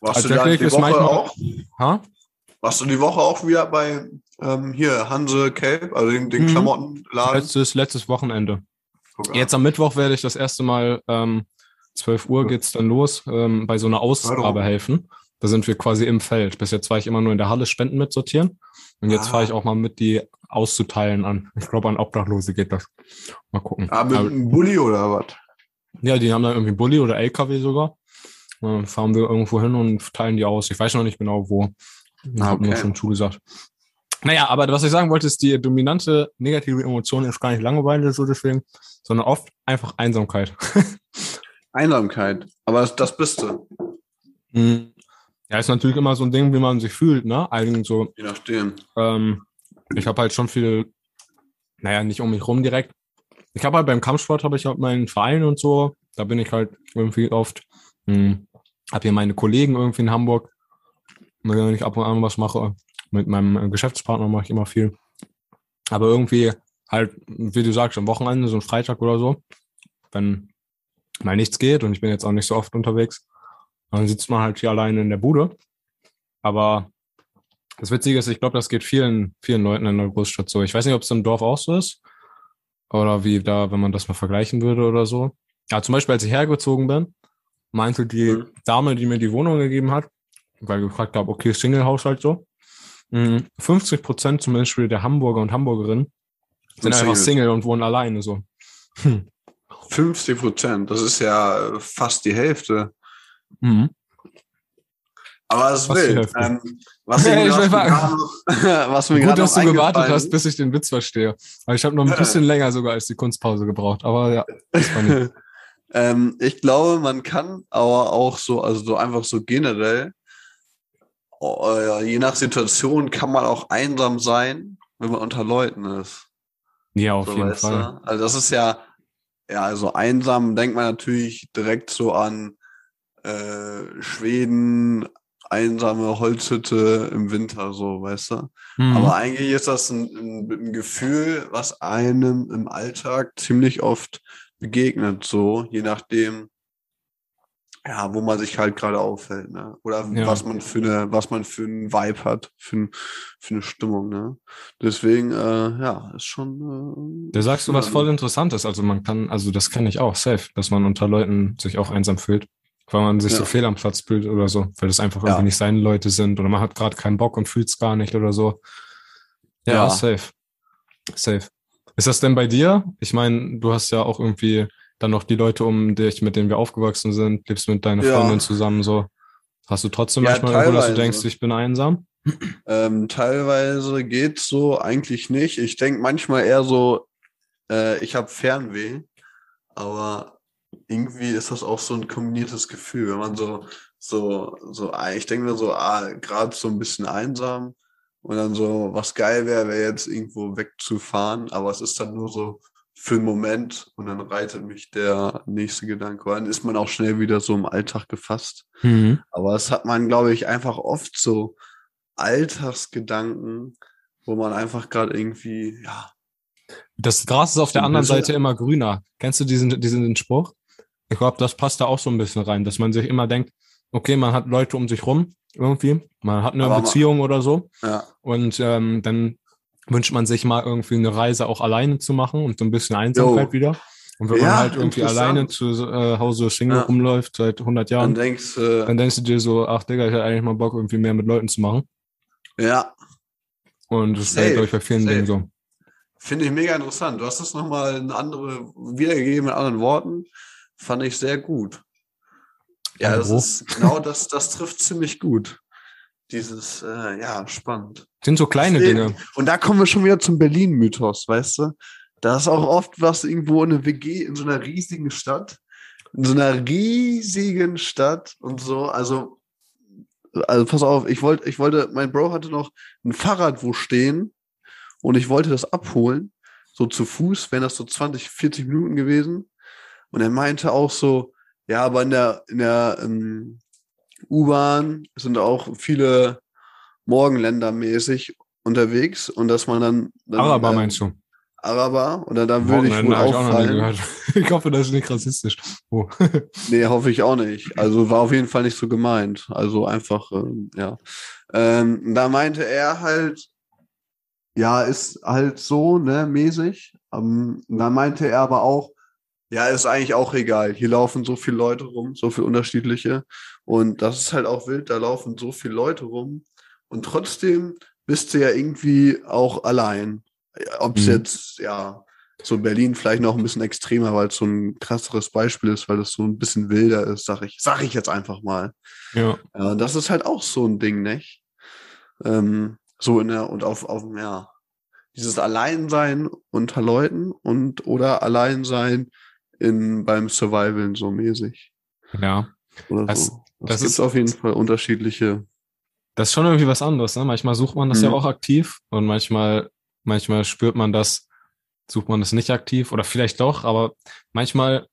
warst du die Woche
manchmal-
auch?
ha?
Warst du die Woche auch wieder bei ähm, hier Hanse Kelp, also den, den
Mhm.
Klamottenladen?
letztes, letztes Wochenende. Jetzt am Mittwoch werde ich das erste Mal, ähm, 12 Uhr geht's dann los, ähm, bei so einer Ausgabe helfen. Da sind wir quasi im Feld. Bis jetzt war ich immer nur in der Halle Spenden mitsortieren. Und jetzt
Ah.
fahre ich auch mal mit, die auszuteilen an. Ich glaube, an Obdachlose geht das. Mal gucken.
Ah, mit einem Bulli oder was?
ja, die haben dann irgendwie Bulli oder LKW sogar. Dann fahren wir irgendwo hin und teilen die aus. Ich weiß noch nicht genau wo. Ich habe nur
Okay.
schon zugesagt. Naja, aber was ich sagen wollte, ist, die dominante negative Emotion ist gar nicht Langeweile so deswegen, sondern oft einfach Einsamkeit. <laughs>
Einsamkeit. Aber das, das bist du,
Mhm. Ja, ist natürlich immer so ein Ding, wie man sich fühlt, ne? Eigentlich so,
je nachdem.
ähm, ich habe halt schon viel, naja, nicht um mich rum direkt. Ich habe halt beim Kampfsport habe ich halt meinen Verein und so. Da bin ich halt irgendwie oft. Hm, habe hier meine Kollegen irgendwie in Hamburg, denen ich ab und an was mache. Mit meinem äh, Geschäftspartner mache ich immer viel. Aber irgendwie halt, wie du sagst, am Wochenende, so ein Freitag oder so, wenn mal nichts geht und ich bin jetzt auch nicht so oft unterwegs, dann sitzt man halt hier alleine in der Bude. Aber das Witzige ist, ich glaube, das geht vielen, vielen Leuten in der Großstadt so. Ich weiß nicht, ob es im Dorf auch so ist. Oder wie da, wenn man das mal vergleichen würde oder so. Ja, zum Beispiel, als ich hergezogen bin, meinte die
Mhm.
Dame, die mir die Wohnung gegeben hat, weil ich gefragt habe, okay, Single-Haushalt so. mh, 50 Prozent zum Beispiel der Hamburger und Hamburgerinnen sind
Sind
einfach
Single.
Single und wohnen alleine so. Hm.
50 Prozent, das ist ja fast die Hälfte.
Mhm.
Aber es.
Hälfte.
Ähm, was,
Ja,
mir
ich
gerade
will
noch- <laughs> was mir
Gut, dass du gewartet hast, bis ich den Witz verstehe. Aber ich habe noch ein bisschen länger sogar als die Kunstpause gebraucht. Aber ja, das war nicht.
Ähm, ich glaube, man kann aber auch so, also so einfach so generell, äh, je nach Situation kann man auch einsam sein, wenn man unter Leuten ist.
Ja, auf
So,
jeden Fall.
du? Also das ist ja, ja, also einsam denkt man natürlich direkt so an äh, Schweden, einsame Holzhütte im Winter, so, weißt du?
Mhm.
Aber eigentlich ist das ein, ein, ein Gefühl, was einem im Alltag ziemlich oft begegnet, so, je nachdem, ja, wo man sich halt gerade aufhält, ne? Oder
Ja.
was man für eine, was man für einen Vibe hat, für, ein, für eine Stimmung, ne? Deswegen, äh, ja, ist schon. Äh,
Da sagst du was voll Interessantes. Also man kann, also das kann ich auch, safe, dass man unter Leuten sich auch einsam fühlt. Weil man sich
Ja.
so fehl am Platz fühlt oder so, weil das einfach
Ja.
irgendwie nicht seine Leute sind oder man hat gerade keinen Bock und fühlt es gar nicht oder so. Ja,
Ja.
safe. Safe. Ist das denn bei dir? Ich meine, du hast ja auch irgendwie dann noch die Leute um dich, mit denen wir aufgewachsen sind, lebst mit deiner
Ja.
Freundin zusammen so. Hast du trotzdem
Ja,
manchmal irgendwo, dass du denkst, ich bin einsam?
Ähm, teilweise geht's so, eigentlich nicht. Ich denke manchmal eher so, äh, ich habe Fernweh, aber irgendwie ist das auch so ein kombiniertes Gefühl, wenn man so, so, so, ah, ich denke mir so, ah, gerade so ein bisschen einsam und dann so, was geil wäre, wäre jetzt irgendwo wegzufahren, aber es ist dann nur so für einen Moment und dann reitet mich der nächste Gedanke. Dann ist man auch schnell wieder so im Alltag gefasst.
Mhm.
Aber das hat man, glaube ich, einfach oft so Alltagsgedanken, wo man einfach gerade irgendwie, ja,
Das Gras ist auf der anderen Seite immer grüner. Kennst du diesen, diesen Spruch? Ich glaube, das passt da auch so ein bisschen rein, dass man sich immer denkt, okay, man hat Leute um sich rum irgendwie, man hat eine
Aber
Beziehung oder so
ja,
und ähm, dann wünscht man sich mal irgendwie eine Reise auch alleine zu machen und so ein bisschen Einsamkeit
Jo.
wieder. Und wenn man
Ja,
halt irgendwie alleine zu äh, Hause Single
Ja.
rumläuft seit 100
dann
Jahren,
denkst du,
dann denkst du dir so, ach Digga, ich hätte eigentlich mal Bock, irgendwie mehr mit Leuten zu machen.
ja,
Und das ist
Safe,
halt, glaube ich, bei vielen
safe.
Dingen so.
finde ich mega interessant. Du hast das nochmal in andere, wiedergegeben mit anderen Worten, fand ich sehr gut. Ja, das ist, genau das, das trifft ziemlich gut. Dieses, äh, ja, spannend.
sind so kleine Dinge.
Und da kommen wir schon wieder zum Berlin-Mythos, weißt du? Da ist auch oft was irgendwo in einer WG in so einer riesigen Stadt. In so einer riesigen Stadt und so. Also, also pass auf, ich wollte, ich wollte, mein Bro hatte noch ein Fahrrad wo stehen und ich wollte das abholen. So zu Fuß, wären das so 20, 40 Minuten gewesen. Und er meinte auch so, ja, aber in der, in der ähm, U-Bahn sind auch viele Morgenländermäßig unterwegs und dass man dann, dann
Araber
ähm,
meinst du?
Araber oder dann würde ich wohl
Morgenländer ich
auffallen.
gehört. <laughs> Ich hoffe, das ist nicht rassistisch. Oh. <laughs>
Nee, hoffe ich auch nicht. Also war auf jeden Fall nicht so gemeint. Also einfach, ähm, ja. Ähm, da meinte er halt, ja, ist halt so, ne, mäßig. Ähm, da meinte er aber auch, ja, ist eigentlich auch egal. Hier laufen so viele Leute rum, so viele unterschiedliche. Und das ist halt auch wild, da laufen so viele Leute rum. Und trotzdem bist du ja irgendwie auch allein. Ob es
Mhm.
jetzt, ja, so Berlin vielleicht noch ein bisschen extremer, weil es so ein krasseres Beispiel ist, weil es so ein bisschen wilder ist, sag ich, sag ich jetzt einfach mal.
Ja.
Ja, das ist halt auch so ein Ding, nicht? Ähm, so in der, und auf, auf, ja, dieses Alleinsein unter Leuten und oder Alleinsein in, beim Survival so mäßig.
Ja.
Oder
Das-
so.
das
Das gibt
ist-
auf jeden Fall unterschiedliche.
Das ist schon irgendwie was anderes, ne? Manchmal sucht man das ja
Mhm.
auch aktiv und manchmal, manchmal spürt man das, sucht man das nicht aktiv oder vielleicht doch, aber manchmal,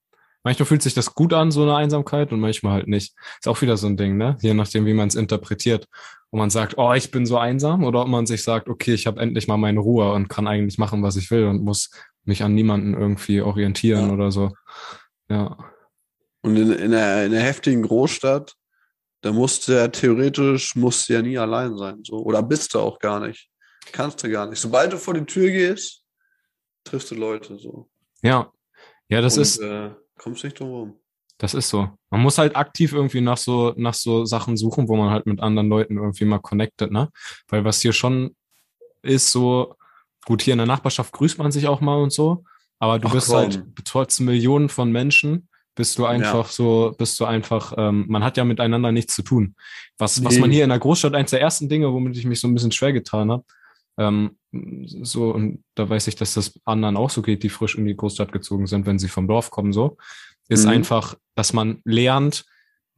manchmal fühlt sich das gut an, so eine Einsamkeit und manchmal halt nicht. Ist auch wieder so ein Ding, ne? Je nachdem, wie man es interpretiert. Ob man sagt, oh, ich bin so einsam oder ob man sich sagt, okay, ich habe endlich mal meine Ruhe und kann eigentlich machen, was ich will und muss mich an niemanden irgendwie orientieren
Ja.
oder so. Ja.
Und in, in, der, in der heftigen Großstadt, da musst du ja theoretisch, musst du ja nie allein sein. So. Oder bist du auch gar nicht. Kannst du gar nicht. Sobald du vor die Tür gehst, triffst du Leute so.
Ja. Ja, das
Und,
ist,
Äh, kommst nicht drum rum.
Das ist so. Man muss halt aktiv irgendwie nach so, nach so Sachen suchen, wo man halt mit anderen Leuten irgendwie mal connected, ne? Weil was hier schon ist, so, gut, hier in der Nachbarschaft grüßt man sich auch mal und so, aber du
Ach,
bist
komm.
halt trotz Millionen von Menschen, bist du einfach so, bist du einfach, ähm, man hat ja miteinander nichts zu tun. Was, was
Nee.
man hier in der Großstadt, eins der ersten Dinge, womit ich mich so ein bisschen schwer getan habe, ähm, so, und da weiß ich, dass das anderen auch so geht, die frisch in die Großstadt gezogen sind, wenn sie vom Dorf kommen, so. ist
Mhm.
einfach, dass man lernt,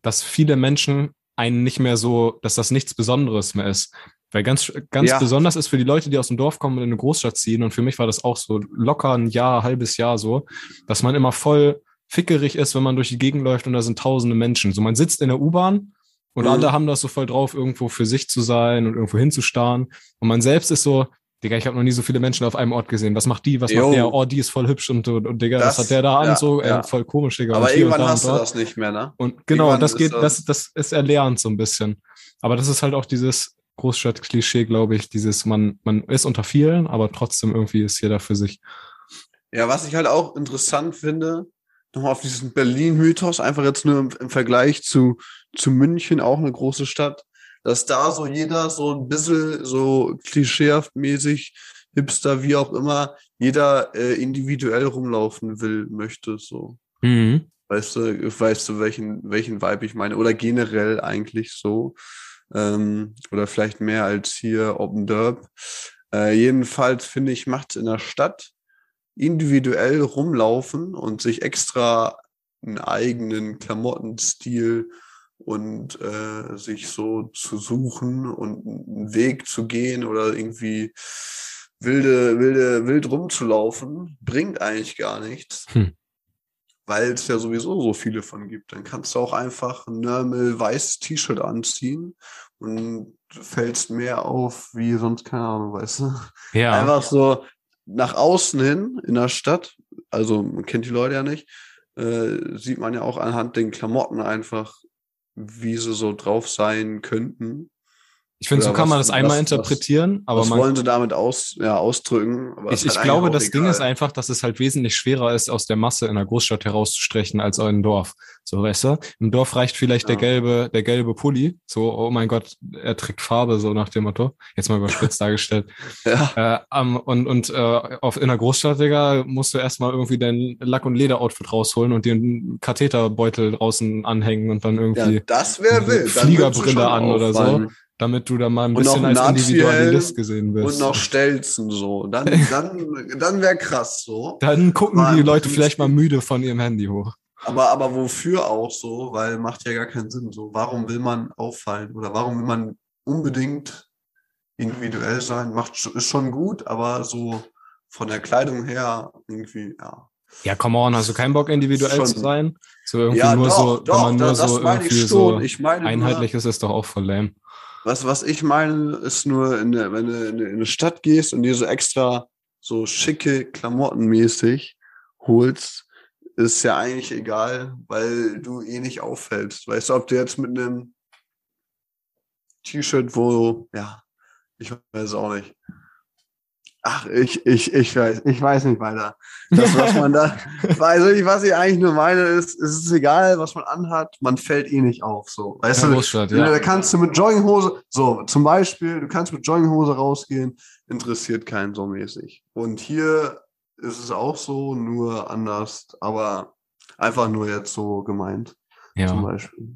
dass viele Menschen einen nicht mehr so, dass das nichts Besonderes mehr ist. Weil ganz, ganz
Ja.
besonders ist für die Leute, die aus dem Dorf kommen und in eine Großstadt ziehen, und für mich war das auch so locker ein Jahr, halbes Jahr so, dass man immer voll fickerig ist, wenn man durch die Gegend läuft und da sind tausende Menschen. So, man sitzt in der U-Bahn und
Mhm.
alle haben das so voll drauf, irgendwo für sich zu sein und irgendwo hinzustarren. Und man selbst ist so, Digga, ich habe noch nie so viele Menschen auf einem Ort gesehen. Was macht die? Was
Jo.
macht der? Oh, die ist voll hübsch und, und, und Digga,
Das-
was hat der da an?
ja,
so, ey,
ja.
voll komisch, Digga.
Aber irgendwann
da
hast du das nicht mehr, ne?
Und genau,
Irgendwann
das geht,
das,
das ist erlernt so ein bisschen. Aber das ist halt auch dieses Großstadt-Klischee, glaube ich, dieses, man, man ist unter vielen, aber trotzdem irgendwie ist jeder für sich.
Ja, was ich halt auch interessant finde, nochmal auf diesen Berlin-Mythos, einfach jetzt nur im, im Vergleich zu, zu München, auch eine große Stadt, dass da so jeder so ein bisschen so klischeehaft mäßig, Hipster, wie auch immer, jeder äh, individuell rumlaufen will, möchte, so.
Mhm.
Weißt du, weißt du, welchen, welchen Vibe ich meine? Oder generell eigentlich so. Ähm, oder vielleicht mehr als hier Open Derb. Äh, jedenfalls finde ich, macht in der Stadt individuell rumlaufen und sich extra einen eigenen Klamottenstil und äh, sich so zu suchen und einen Weg zu gehen oder irgendwie wilde, wilde, wild rumzulaufen, bringt eigentlich gar nichts
Hm.
Weil es ja sowieso so viele von gibt. Dann kannst du auch einfach ein normal weißes T-Shirt anziehen und fällst mehr auf wie sonst, keine Ahnung, weißt du?
Ja.
Einfach so nach außen hin in der Stadt, also man kennt die Leute ja nicht, äh, sieht man ja auch anhand den Klamotten einfach, wie sie so drauf sein könnten.
Ich finde, so kann man das einmal
was-
interpretieren, aber
Was
man,
wollen sie damit aus, ja, ausdrücken?
Ich, ich
halt
glaube, das Ding
egal.
ist einfach, dass es halt wesentlich schwerer ist, aus der Masse in einer Großstadt herauszustrechen als in einem Dorf. So, weißt du? Im Dorf reicht vielleicht der
Ja.
gelbe, der gelbe Pulli. So, oh mein Gott, er trägt Farbe, so nach dem Motto. Jetzt mal überspitzt dargestellt. <laughs>
Ja,
Äh, am- und und äh, auf, in einer Großstadt, Digga, musst du erstmal irgendwie dein Lack- und Lederoutfit rausholen und dir einen Katheterbeutel draußen anhängen und dann
ja
irgendwie,
das wäre wild.
Fliegerbrille an oder so. Damit du da mal ein
Und
bisschen als Individualist gesehen wirst.
Und noch Stelzen so. Dann, <laughs> dann, dann wäre krass so.
dann gucken
Mal
die Leute vielleicht mal müde von ihrem Handy hoch.
Aber, aber wofür auch so? Weil macht ja gar keinen Sinn. So, warum will man auffallen? Oder warum will man unbedingt individuell sein? Macht, ist schon gut, aber so von der Kleidung her irgendwie, ja.
Ja, come on, hast du keinen Bock, individuell
Schon-
zu sein? So irgendwie
ja,
nur
doch,
so,
doch,
wenn man nur
das, das
so
meine
irgendwie so einheitlich ist, ist doch auch voll lame.
Was, was ich meine, ist nur, in der, wenn du in eine- in eine Stadt gehst und dir so extra so schicke Klamotten mäßig holst, ist ja eigentlich egal, weil du eh nicht auffällst. Weißt du, ob du jetzt mit einem T-Shirt, wo, ja, ich weiß auch nicht. Ach, ich, ich, ich weiß, ich weiß nicht weiter. Das, was man da, <laughs> also ich, was ich eigentlich nur meine, ist, es ist egal, was man anhat, man fällt eh nicht auf, so. Weißt
Ja,
du,
Großstadt,
ja. Da kannst du mit Jogginghose, so, zum Beispiel, du kannst mit Jogginghose rausgehen, interessiert keinen so mäßig. Und hier ist es auch so, nur anders, aber einfach nur jetzt so gemeint, zum
Ja,
Beispiel.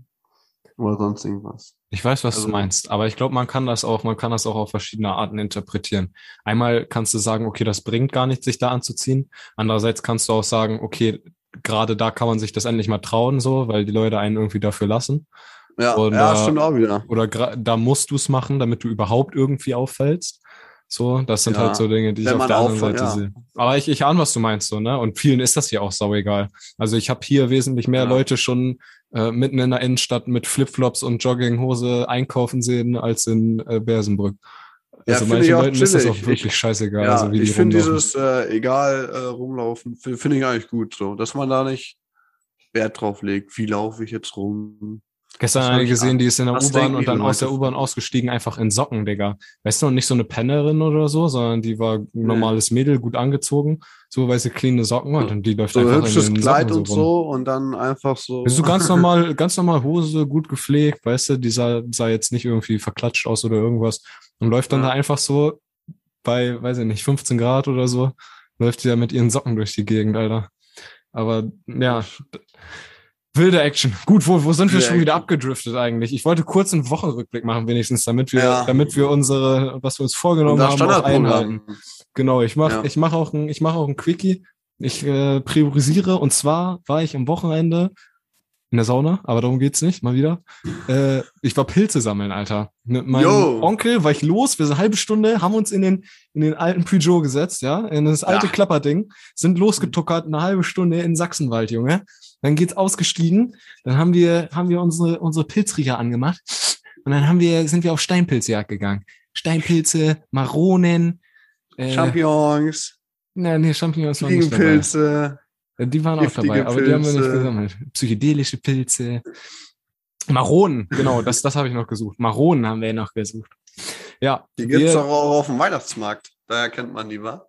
Oder sonst irgendwas.
Ich weiß, was
Also-
du meinst, aber ich glaube, man kann das auch, man kann das auch auf verschiedene Arten interpretieren. Einmal kannst du sagen, okay, das bringt gar nichts, sich da anzuziehen. Andererseits kannst du auch sagen, okay, gerade da kann man sich das endlich mal trauen, so, weil die Leute einen irgendwie dafür lassen.
Ja,
Und,
ja stimmt auch wieder.
Oder da musst du es machen, damit du überhaupt irgendwie auffällst. So, das sind
Ja,
halt so Dinge, die ich auf der anderen Seite
ja.
sehe. Aber ich, ich ahne, was du meinst, so, ne? Und vielen ist das ja auch sauegal. Also ich habe hier wesentlich mehr
Ja.
Leute schon äh, mitten in der Innenstadt mit Flipflops und Jogginghose einkaufen sehen als in äh, Bersenbrück.
Ja,
Also
finde
manchen Leuten ist das auch wirklich
Ich-
scheißegal,
Ja,
also wie die
ich finde dieses äh, egal äh, rumlaufen, fi- finde ich eigentlich gut so, dass man da nicht Wert drauf legt, wie laufe ich jetzt rum.
Gestern
Was
eine
hab ich
gesehen, die ist in der U-Bahn und dann aus der U-Bahn ausgestiegen, einfach in Socken, Digga. Weißt du, und nicht so eine Pennerin oder so, sondern die war ein normales Mädel, gut angezogen, so weiße cleane Socken und dann die läuft
So ein
einfach
hübsches
in den
Kleid
Socken
und
so
und dann einfach so.
Bist du ganz <laughs> normal, ganz normal Hose, gut gepflegt, weißt du, die sah, sah jetzt nicht irgendwie verklatscht aus oder irgendwas und läuft dann
Ja.
da einfach so bei, weiß ich nicht, 15 Grad oder so, läuft die da mit ihren Socken durch die Gegend, Alter. Aber ja, wilde Action. Gut, wo, wo sind wir
Wilde
schon wieder abgedriftet eigentlich? Ich wollte kurz einen Wochenrückblick machen, wenigstens, damit wir,
Ja.
damit wir unsere, was wir uns vorgenommen haben, auch einhalten. Genau, ich mache
Ja.
ich mach auch ein, ich mache auch ein Quickie. Ich äh, priorisiere und zwar war ich am Wochenende in der Sauna, aber darum geht's nicht, mal wieder. <laughs> Äh, ich war Pilze sammeln, Alter. Mit meinem
Yo.
Onkel war ich los, wir sind eine halbe Stunde, haben uns in den, in den alten Peugeot gesetzt, ja, in das alte
Ja.
Klapperding, sind losgetuckert, eine halbe Stunde in Sachsenwald, Junge. Dann geht's ausgestiegen, dann haben wir, haben wir unsere, unsere Pilzriecher angemacht und dann haben wir, sind wir auf Steinpilzjagd gegangen. Steinpilze, Maronen, äh,
Champignons,
Nein, nee, Champignons waren nicht dabei. Ja, Die waren auch dabei, aber die haben wir nicht gesammelt. Psychedelische Pilze. Maronen, genau, das, das habe ich noch gesucht. Maronen haben wir noch gesucht. Ja,
Die gibt's
wir-
doch auch auf dem Weihnachtsmarkt. Daher kennt man die, wa?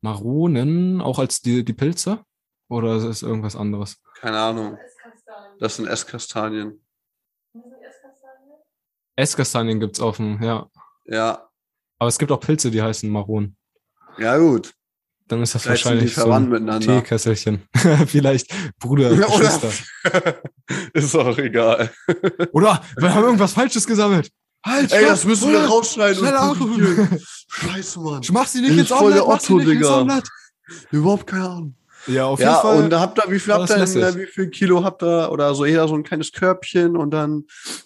Maronen, auch als die, die Pilze? Oder ist es irgendwas anderes?
Keine Ahnung. Das sind Esskastanien.
Esskastanien gibt's auf dem, ja.
Ja.
Aber es gibt auch Pilze, die heißen Maronen.
Ja, gut.
Dann ist das
Vielleicht
wahrscheinlich so ein
miteinander.
Teekesselchen. <laughs> Vielleicht Bruder, <laughs>
Oder
Geschwister. <laughs>
ist auch egal.
Oder wir haben irgendwas Falsches gesammelt. Halt,
Ey, das müssen wir rausschneiden
Schnell
und. Scheiße, Mann.
Mach sie nicht
Das
ins
ist voll der
Omelette, mach sie
Otto,
nicht ins
Digga.
Omelette.
Überhaupt keine Ahnung.
Ja, auf jeden
Ja,
Fall.
und habt ihr, wie viel habt ihr denn, wie viel Kilo habt ihr, oder so eher so ein kleines Körbchen und dann,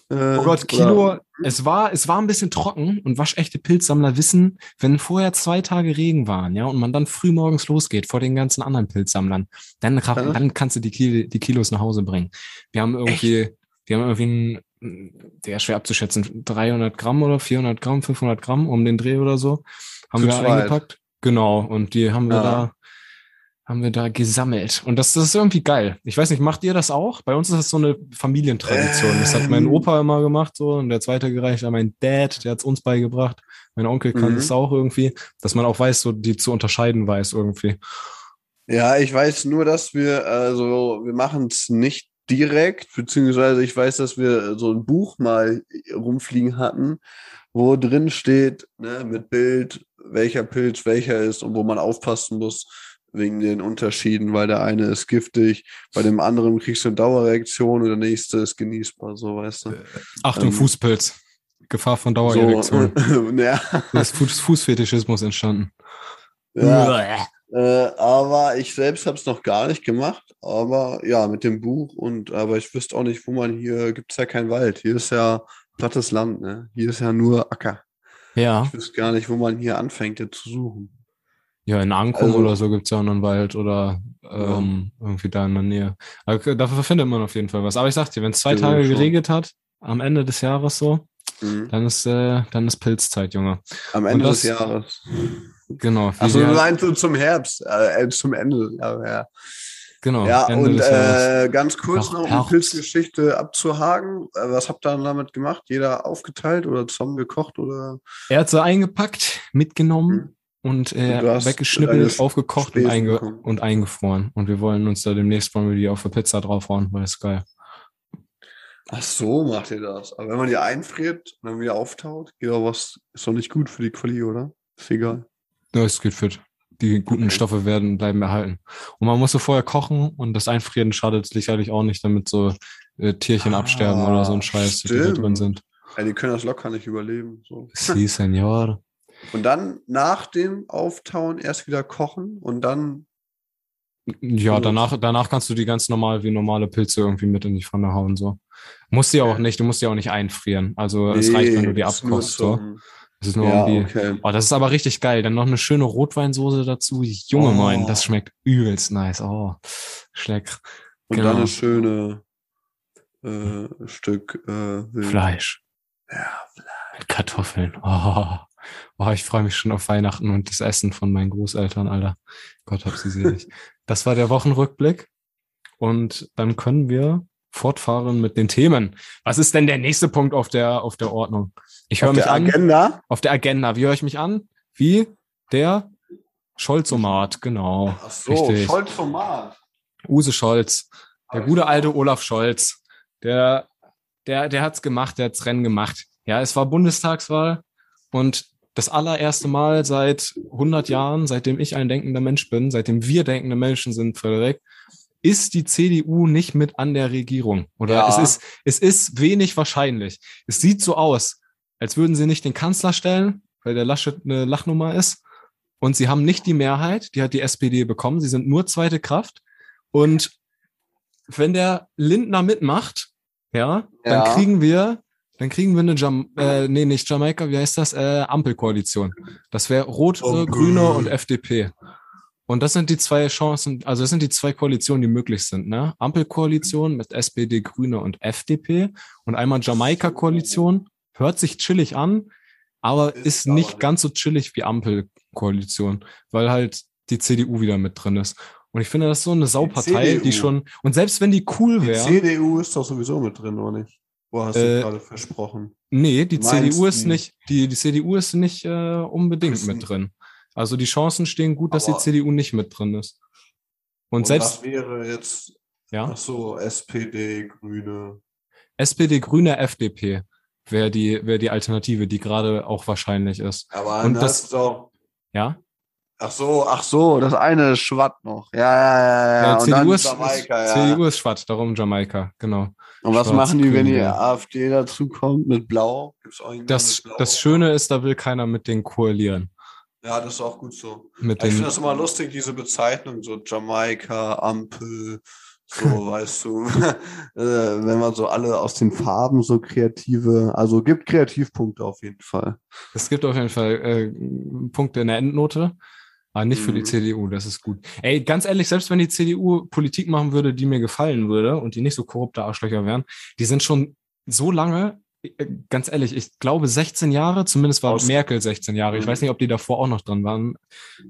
äh,
Oh Gott,
oder-
Kilo, es war, es war ein bisschen trocken und waschechte Pilzsammler wissen, wenn vorher zwei Tage Regen waren, ja, und man dann früh morgens losgeht vor den ganzen anderen Pilzsammlern, dann,
Ja.
dann kannst du die, Kil die Kilos nach Hause bringen. Wir haben irgendwie, wir haben irgendwie ein, der ist schwer abzuschätzen, 300 Gramm oder 400 Gramm, 500 Gramm um den Dreh oder so, haben
Zu
wir
zweit.
eingepackt. Genau, und die haben wir
Ja.
da, haben wir da gesammelt. Und das, das ist irgendwie geil. Ich weiß nicht, macht ihr das auch? Bei uns ist das so eine Familientradition. Das hat mein
Ähm.
Opa immer gemacht so und der zweite gereicht an mein Dad, der hat es uns beigebracht. Mein Onkel kann
Mhm.
es auch irgendwie, dass man auch weiß, so die zu unterscheiden weiß irgendwie.
Ja, ich weiß nur, dass wir, also, wir machen es nicht direkt, beziehungsweise ich weiß, dass wir so ein Buch mal rumfliegen hatten, wo drin steht, ne, mit Bild, welcher Pilz welcher ist und wo man aufpassen muss wegen den Unterschieden, weil der eine ist giftig, bei dem anderen kriegst du eine Dauerreaktion und der nächste ist genießbar, so weißt du.
Achtung,
Ähm.
Fußpilz. Gefahr von Dauererektion.
So, <laughs> ja,
Da ist Fuß Fußfetischismus entstanden.
ja. Äh, aber ich selbst habe es noch gar nicht gemacht. Aber ja, mit dem Buch und aber ich wüsste auch nicht, wo man hier gibt es ja kein Wald. Hier ist ja plattes Land, ne? Hier ist ja nur Acker.
Ja,
Ich wüsste gar nicht, wo man hier anfängt, jetzt zu suchen.
Ja, in Ankum
Also-
oder so gibt's ja auch noch einen Wald oder ähm, irgendwie da in der Nähe. Aber dafür findet man auf jeden Fall was. Aber ich sag dir, wenn es zwei
Ja,
Tage
schon.
geregnet hat, am Ende des Jahres so,
Mhm.
dann ist, äh, dann ist Pilzzeit, Junge.
Am Ende
das-
des Jahres.
Genau.
Achso, du meinst du zum Herbst, äh, äh, zum Ende. Ja, ja.
genau.
ja
Ende
und äh, ganz kurz noch, um. Pilzgeschichte abzuhaken. Äh, was habt ihr dann damit gemacht? Jeder aufgeteilt oder zusammen gekocht oder?
Er hat sie eingepackt, mitgenommen
Mhm.
Und äh, weggeschnippelt, aufgekocht und, einge
bekommen.
und eingefroren. Und wir wollen uns da demnächst wir die auf der Pizza draufhauen, weil es geil.
Ach so, macht ihr das. Aber wenn man die einfriert und dann wieder auftaut, geht auch was, ist doch nicht gut für die Quali, oder? Ist egal.
Ja, es geht fit. Die guten
Okay.
Stoffe werden bleiben erhalten. Und man muss so vorher kochen und das Einfrieren schadet sicherlich auch nicht, damit so äh, Tierchen
Ah,
absterben oder so ein Scheiß, die da
stimmt.
drin sind.
Ja, die können das locker nicht überleben. So.
Sí, Senor.
Und dann nach dem Auftauen erst wieder kochen und dann.
Ja, danach, danach kannst du die ganz normal wie normale Pilze irgendwie mit in die Pfanne hauen. So. Musst die auch nicht, du musst die auch nicht einfrieren. Also es reicht, wenn du die abkochst. So. Das ist nur
Ja,
die.
okay.
Oh, das ist aber richtig geil. Dann noch eine schöne Rotweinsoße dazu. Junge
Oh.
mein, das schmeckt übelst nice. Oh, schleck.
Und
Genau.
dann eine schöne äh, Stück äh.
Fleisch.
Ja,
Mit Kartoffeln. Oh, oh ich freue mich schon auf Weihnachten und das Essen von meinen Großeltern, Alter. Gott hab sie selig. <laughs> das war der Wochenrückblick. Und dann können wir fortfahren mit den Themen. Was ist denn der nächste Punkt auf der, auf der Ordnung? Ich höre
Auf
mich
der
an.
Agenda.
Auf der Agenda. Wie höre ich mich an? Wie der Scholzomat, genau.
Ach so,
Richtig.
Scholzomat.
Use Scholz. Der
Alles
gute alte Olaf Scholz. Der, der, der hat's gemacht, der hat's Rennen gemacht. Ja, es war Bundestagswahl und das allererste Mal seit 100 Jahren, seitdem ich ein denkender Mensch bin, seitdem wir denkende Menschen sind, Frederik, ist die CDU nicht mit an der Regierung. Oder
Ja.
es ist, es ist wenig wahrscheinlich. Es sieht so aus, als würden sie nicht den Kanzler stellen, weil der Laschet eine Lachnummer ist. und sie haben nicht die Mehrheit, die hat die SPD bekommen, sie sind nur zweite Kraft. Und wenn der Lindner mitmacht, ja, dann
Ja.
kriegen wir, dann kriegen wir eine Jam äh, nee, nicht Jamaika, wie heißt das? Äh, Ampelkoalition. Das wäre Rot,
Oh,
äh, Grüne und FDP. Und das sind die zwei Chancen, also das sind die zwei Koalitionen, die möglich sind, ne? Ampelkoalition mit SPD, Grüne und FDP und einmal Jamaika-Koalition. Hört sich chillig an, aber
Ist
ist nicht ganz so chillig wie Ampelkoalition, weil halt die CDU wieder mit drin ist. Und ich finde, das ist so eine Saupartei, die
CDU.
schon, und selbst wenn die cool
Die
wäre,
CDU ist doch sowieso mit drin, oder nicht? Wo hast
Äh,
du gerade versprochen?
nee, die CDU ist
die-
nicht, die, die CDU ist nicht äh, unbedingt
Ist
mit
nicht-
drin. Also die Chancen stehen gut, dass die
Aber-
CDU nicht mit drin ist. Und, selbst,
was wäre jetzt,
ja,
ach so, SPD, Grüne.
SPD, Grüne, FDP wäre die, wäre die Alternative, die gerade auch wahrscheinlich ist.
Aber
Und
das
das-
ist doch.
Ja?
Ach so, ach so, das eine ist Schwatt noch. Ja, ja, ja, ja. Und
CDU, ist,
Jamaika, ja.
CDU ist schwarz, darum Jamaika, genau.
Und was
Schwarz,
machen die, wenn die. AfD dazu kommt mit Blau? Gibt's auch
Das,
Blau?
das Schöne ist, da will keiner mit denen koalieren.
Ja, das ist auch gut so.
Mit
ich finde das immer lustig, diese Bezeichnung, so Jamaika, Ampel, so, <laughs> weißt du, <laughs> äh, wenn man so alle aus den Farben so kreative, also gibt Kreativpunkte auf jeden Fall.
es gibt auf jeden Fall äh, Punkte in der Endnote, aber nicht für die
Mhm.
CDU, das ist gut. Ey, ganz ehrlich, selbst wenn die CDU Politik machen würde, die mir gefallen würde und die nicht so korrupte Arschlöcher wären, die sind schon so lange, äh, ganz ehrlich, ich glaube 16 Jahre, zumindest war
Aus-
Merkel 16 Jahre. Ich
Mhm.
weiß nicht, ob die davor auch noch dran waren.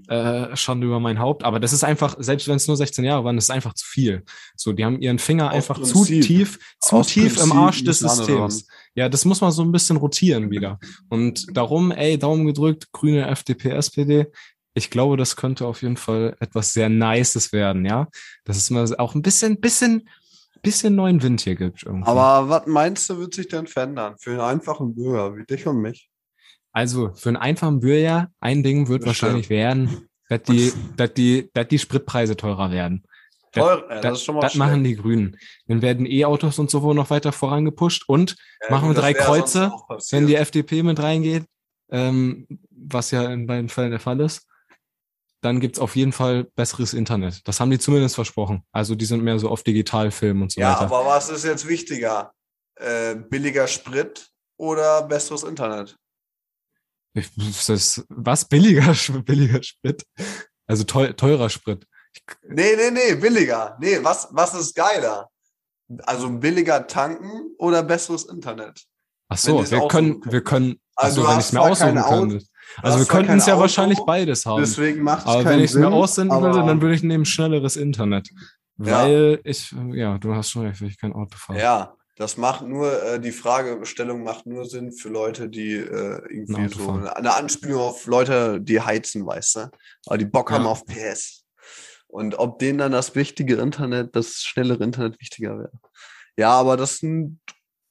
Äh, Schande über mein Haupt. Aber das ist einfach, selbst wenn es nur 16 Jahre waren, das ist einfach zu viel. So, die haben ihren Finger
Aus
einfach zu
Prinzip.
tief, zu
Aus
tief im
Prinzip
Arsch des Systems. Ja, das muss man so ein bisschen rotieren wieder. Und darum, ey, Daumen gedrückt, Grüne, FDP, SPD. Ich glaube, das könnte auf jeden Fall etwas sehr Nices werden, ja. Dass es mal auch ein bisschen, bisschen, bisschen neuen Wind hier gibt. Irgendwie.
Aber was meinst du, wird sich denn verändern für einen einfachen Bürger wie dich und mich?
Also für einen einfachen Bürger, ein Ding wird
Das
wahrscheinlich werden, dass die, dass die, dass die Spritpreise teurer werden. Das-
Teuer,
Das,
das ist schon mal
das machen die Grünen. Dann werden E-Autos und so wohl noch weiter vorangepusht. Und
Ja,
machen wir
das
drei Kreuze, wenn die FDP mit reingeht, ähm, was ja in beiden Fällen der Fall ist, dann gibt's auf jeden Fall besseres Internet. Das haben die zumindest versprochen. Also die sind mehr so auf Digitalfilm und so
Ja,
weiter.
aber was ist jetzt wichtiger? Äh, billiger Sprit oder besseres Internet?
Ich, das was? Billiger, <laughs> billiger Sprit? Also teu, teurer Sprit.
Nee, nee, nee, billiger. Nee, was, was ist geiler? Also billiger tanken oder besseres Internet?
Ach so, wir können,
können.
wir können,
Also
also wenn ich es mir aussuchen könnte. Also wir könnten es ja wahrscheinlich
Auto,
beides haben.
Deswegen macht es
Aber
keinen
wenn ich es mir aussenden würde, dann würde ich nehmen schnelleres Internet.
Ja.
Weil ich, ja, du hast schon recht, will ich kein Auto fahren.
Ja, das macht nur, äh, die Fragestellung macht nur Sinn für Leute, die äh, irgendwie
Ein
so
fahren.
eine Anspielung auf Leute, die heizen, weißt du? Aber die Bock
Ja.
haben auf PS. Und ob denen dann das wichtige Internet, das schnellere Internet wichtiger wäre. Ja, aber das sind mm,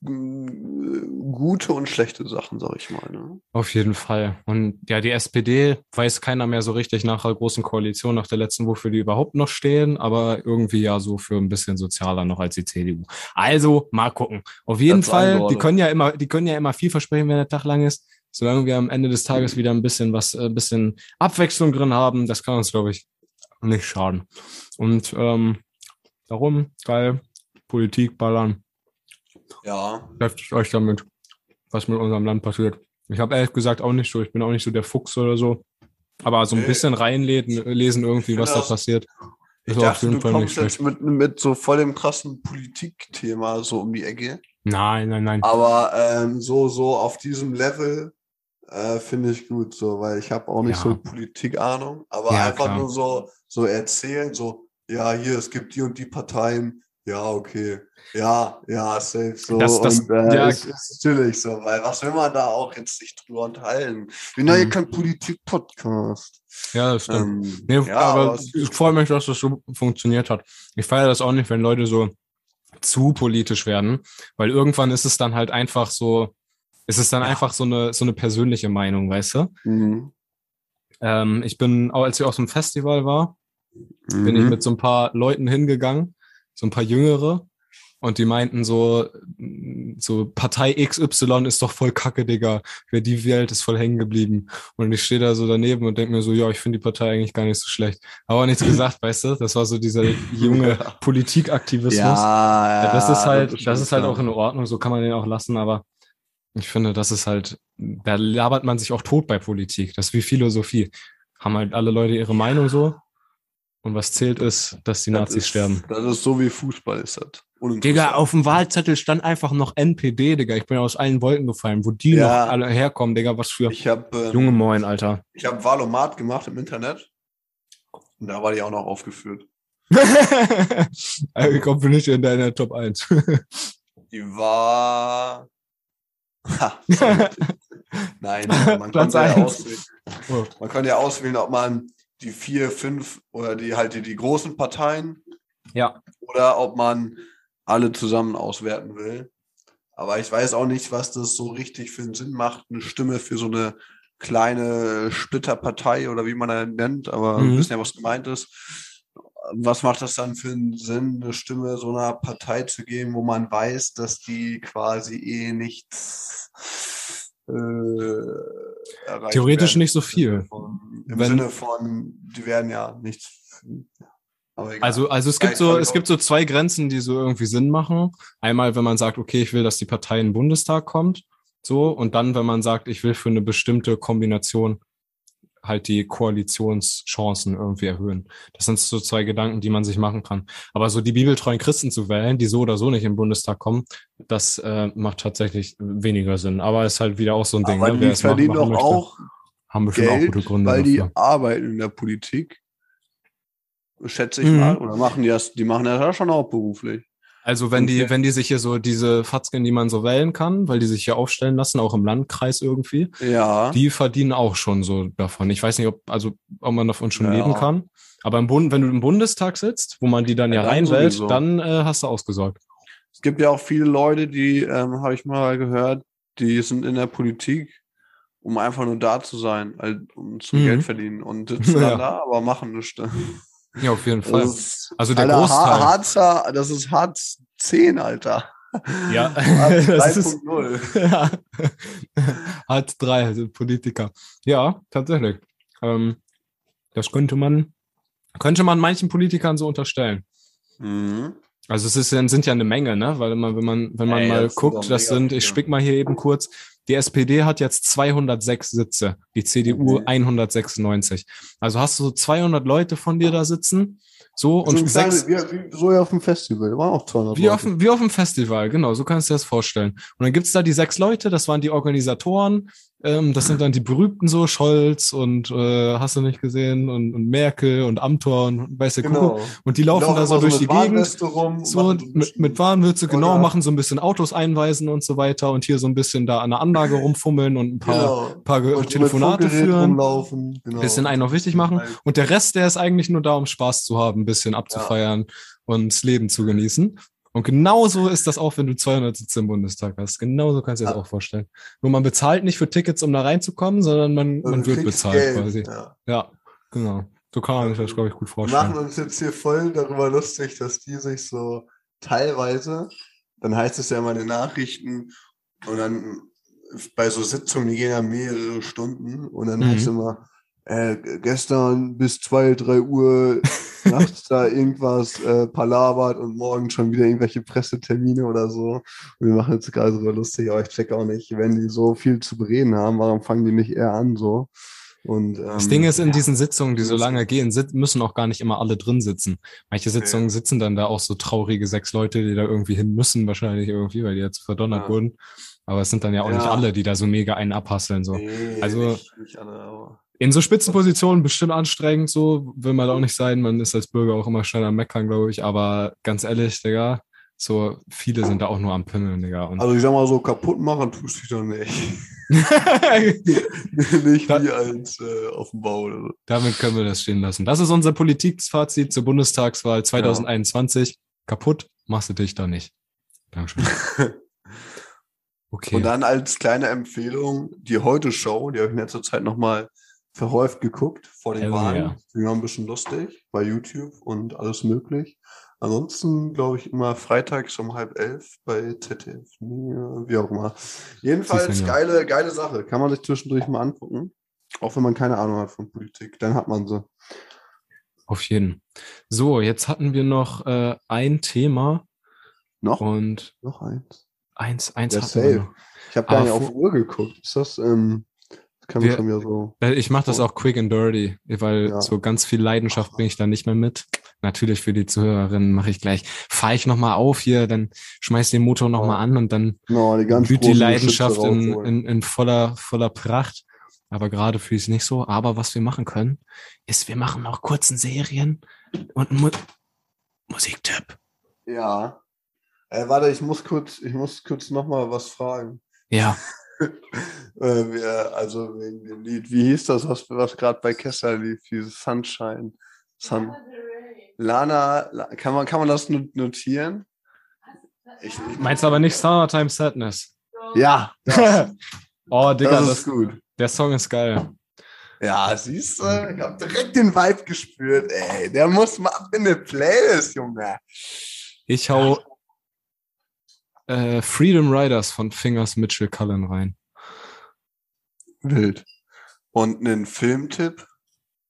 gute und schlechte Sachen, sag ich mal. Ne?
Auf jeden Fall. Und ja, die SPD weiß keiner mehr so richtig nach der großen Koalition, nach der letzten, wofür die überhaupt noch stehen, aber irgendwie ja so für ein bisschen sozialer noch als die CDU. Also mal gucken. Auf jeden
Das
Fall, die können ja immer, die können ja immer viel versprechen, wenn der Tag lang ist. Solange wir am Ende des Tages wieder ein bisschen was, äh, ein bisschen Abwechslung drin haben, das kann uns, glaube ich, nicht schaden. Und ähm, darum, geil, Politik ballern.
Ja,
beschäftigt euch damit, was mit unserem Land passiert. Ich habe ehrlich gesagt auch nicht so, ich bin auch nicht so der Fuchs oder so. Aber so ein
Nee.
bisschen reinlesen, lesen irgendwie, was da
das-
passiert.
ich
Ist auf
dachte,
jeden
du
Fall nicht
kommst jetzt mit, mit so voll dem krassen Politikthema so um die Ecke.
Nein, nein, nein.
Aber ähm, so, so auf diesem Level äh, finde ich gut, so, weil ich habe auch nicht
Ja.
so Politikahnung, aber
Ja,
einfach
klar.
nur so, so erzählen, so, ja, hier, es gibt die und die Parteien, ja, okay, ja, ja, safe, so,
Das- das-
und äh,
ja.
ist, ist natürlich so, weil was will man da auch jetzt sich drüber unterhalten? Wir sind ja
Mhm.
kein Politik-Podcast.
Ja, das stimmt.
Ähm,
Nee,
ja,
aber ich freue mich, dass das so funktioniert hat. Ich feiere das auch nicht, wenn Leute so zu politisch werden, weil irgendwann ist es dann halt einfach so, ist es dann
Ja.
einfach so eine, so eine persönliche Meinung, weißt du?
mhm.
Ähm, ich bin, auch als ich auf dem Festival war, bin ich
Mhm.
mit so ein paar Leuten hingegangen, so ein paar Jüngere. Und die meinten so, so Partei XY ist doch voll kacke, Digga. Wer die wählt, ist voll hängen geblieben. Und ich stehe da so daneben und denke mir so, ja, ich finde die Partei eigentlich gar nicht so schlecht. Aber nichts <laughs> gesagt, weißt du? Das war so dieser <laughs> junge Politikaktivismus. Ja, ja, das ist halt, das ist, das ist halt auch in Ordnung, so kann man den auch lassen, aber ich finde, das ist halt, da labert man sich auch tot bei Politik. Das ist wie Philosophie. Haben halt alle Leute ihre Meinung so. Und was zählt ist, dass die Nazis
ist,
sterben.
Das ist so wie Fußball ist das.
Digga, auf dem Wahlzettel stand einfach noch NPD, Digga. Ich bin aus allen Wolken gefallen, wo die ja. noch alle herkommen, Digga. Was für
hab, ähm,
junge Moin, Alter.
Ich habe Wahlomat gemacht im Internet. Und da war die auch noch aufgeführt. <laughs>
also, kommt nicht in deiner Top 1. <laughs>
die war. Ha, <laughs> Nein, man konnte, ja auswählen. Man konnte ja auswählen, ob man die vier, fünf oder die halt die, die großen Parteien
ja.
oder ob man alle zusammen auswerten will. Aber ich weiß auch nicht, was das so richtig für einen Sinn macht, eine Stimme für so eine kleine Splitterpartei oder wie man das nennt, aber mhm. wir wissen ja, was gemeint ist. Was macht das dann für einen Sinn, eine Stimme so einer Partei zu geben, wo man weiß, dass die quasi eh nichts
äh, Theoretisch werden. nicht so viel.
Von, Im Wenn, Sinne von, die werden ja nichts.
Also, also es gibt so, es gibt so zwei Grenzen, die so irgendwie Sinn machen. Einmal, wenn man sagt, okay, ich will, dass die Partei in den Bundestag kommt, so, und dann, wenn man sagt, ich will für eine bestimmte Kombination halt die Koalitionschancen irgendwie erhöhen. Das sind so zwei Gedanken, die man sich machen kann. Aber so die bibeltreuen Christen zu wählen, die so oder so nicht im Bundestag kommen, das äh, macht tatsächlich weniger Sinn. Aber ist halt wieder auch so ein Ding.
Aber ne? die verdienen doch auch
haben bestimmt Geld, auch gute Gründe
weil dafür. die arbeiten in der Politik schätze ich mhm. mal. Oder machen die das, die machen das ja schon auch beruflich.
Also wenn die, wenn die sich hier so diese Fatzken, die man so wählen kann, weil die sich hier aufstellen lassen, auch im Landkreis irgendwie,
ja.
die verdienen auch schon so davon. Ich weiß nicht, ob, also, ob man davon schon ja. leben kann. Aber im Bund, wenn du im Bundestag sitzt, wo man die dann ja, ja reinwählt, dann äh, hast du ausgesorgt.
Es gibt ja auch viele Leute, die, ähm, habe ich mal gehört, die sind in der Politik, um einfach nur da zu sein, halt, um zu mhm. Geld verdienen und sitzen <laughs> dann da, aber machen nichts.
Ja, auf jeden Fall.
Also der Alter, Großteil. Harzer, das ist Hartz 10, Alter.
Ja, <laughs> das ist <laughs> ja. Hartz 3, also Politiker. Ja, tatsächlich. Ähm, das könnte man, könnte man manchen Politikern so unterstellen. Mhm. Also es ist, sind ja eine Menge, ne? Weil man, wenn man, wenn man ja, mal guckt, das sind, ich spick mal hier eben kurz, die SPD hat jetzt 206 Sitze, die CDU okay. 196. Also hast du so 200 Leute von dir da sitzen. So und so, sechs,
wie, wie, so auf dem Festival, war auch 200
wie Leute. Auf, wie auf dem Festival, genau, so kannst du dir das vorstellen. Und dann gibt's da die sechs Leute, das waren die Organisatoren, ähm, das sind dann die berühmten so, Scholz und äh, hast du nicht gesehen und, und Merkel und Amthor und weißt du, genau. Und die laufen, laufen da so durch so die Gegend. Rum, so mit, mit Warenwürze, genau, machen so ein bisschen Autos einweisen und so weiter und hier so ein bisschen da an der Anlage rumfummeln und ein paar, genau. paar und Telefonate führen. Rumlaufen. Genau. Bisschen einen noch wichtig machen. Und der Rest, der ist eigentlich nur da, um Spaß zu haben, ein bisschen abzufeiern ja. und das Leben zu genießen. Und genauso ist das auch, wenn du 200 Sitze im Bundestag hast. Genauso kannst du dir ja. das auch vorstellen. Nur man bezahlt nicht für Tickets, um da reinzukommen, sondern man, man wird bezahlt Geld. quasi. Ja. ja, genau. So kann man sich das, glaube ich, gut vorstellen.
Wir machen uns jetzt hier voll darüber lustig, dass die sich so teilweise, dann heißt es ja immer in den Nachrichten und dann bei so Sitzungen, die gehen ja mehrere Stunden und dann mhm. heißt es immer, äh, gestern bis zwei, drei Uhr <laughs> nachts da irgendwas äh, palabert und morgen schon wieder irgendwelche Pressetermine oder so. Und wir machen jetzt gerade so lustig, aber ich check auch nicht, wenn die so viel zu bereden haben, warum fangen die nicht eher an so? Und, ähm,
das Ding ist, in diesen Sitzungen, die so lange gehen, müssen auch gar nicht immer alle drin sitzen. Manche Sitzungen okay. sitzen dann da auch so traurige sechs Leute, die da irgendwie hin müssen, wahrscheinlich irgendwie, weil die jetzt verdonnert ja. wurden. Aber es sind dann ja auch ja. nicht alle, die da so mega einen abhasseln. So. Nee, also nicht, nicht alle, aber in so Spitzenpositionen bestimmt anstrengend, so will man auch nicht sein. Man ist als Bürger auch immer schnell am Meckern, glaube ich. Aber ganz ehrlich, Digga, so viele sind da auch nur am Pimmeln, Digga.
Und also ich sag mal so, kaputt machen tust du dich doch nicht. <laughs> <laughs> nicht wie als äh, auf dem Bau oder so.
Damit können wir das stehen lassen. Das ist unser Politikfazit zur Bundestagswahl 2021. Ja. Kaputt machst du dich da nicht. Dankeschön. <laughs>
Okay. Und dann als kleine Empfehlung, die Heute-Show, die habe ich mir zurzeit nochmal verhäuft geguckt vor den
Hell
Wahlen. Die waren ein bisschen lustig bei YouTube und alles möglich. Ansonsten glaube ich immer freitags um halb elf bei ZDF. Wie auch immer. Jedenfalls
ja.
geile, geile Sache. Kann man sich zwischendurch mal angucken. Auch wenn man keine Ahnung hat von Politik. Dann hat man sie.
Auf jeden. So, jetzt hatten wir noch äh, ein Thema
Noch?
und
Noch eins.
eins, eins
Ja,
hatten wir noch.
Ich habe gar
Aber
nicht auf Uhr geguckt. Ist das, ähm, das kann
Wir-
schon wieder so.
Äh, Ich mache das
Oh.
auch quick and dirty, weil
Ja.
so ganz viel Leidenschaft bringe ich da nicht mehr mit. Natürlich für die Zuhörerinnen mache ich gleich, fahre ich nochmal auf hier, dann schmeiß den Motor nochmal
Ja.
an und dann
No, die
blüht die Leidenschaft in, in, in voller, voller Pracht. Aber gerade fühle ich es nicht so. Aber was wir machen können, ist, wir machen noch kurzen Serien und Mu Musiktipp.
Ja. Äh, warte, ich muss kurz, ich muss kurz noch mal was fragen.
Ja, <laughs>
also wegen dem Lied. Wie hieß das, was, was gerade bei Kessler lief? Dieses Sunshine. Sun. Lana, La- kann man, kann man das not- notieren? Ich, ich,
meinst aber nicht Summertime Sadness.
ja, das, <laughs>
oh, Digga,
das
das
ist gut.
der Song ist geil.
Ja, siehst du, ich hab direkt den Vibe gespürt. Ey, der muss mal ab in eine Playlist, Junge.
Ich hau äh, Freedom Riders von Fingers Mitchell Cullen rein.
Wild. Und einen Filmtipp,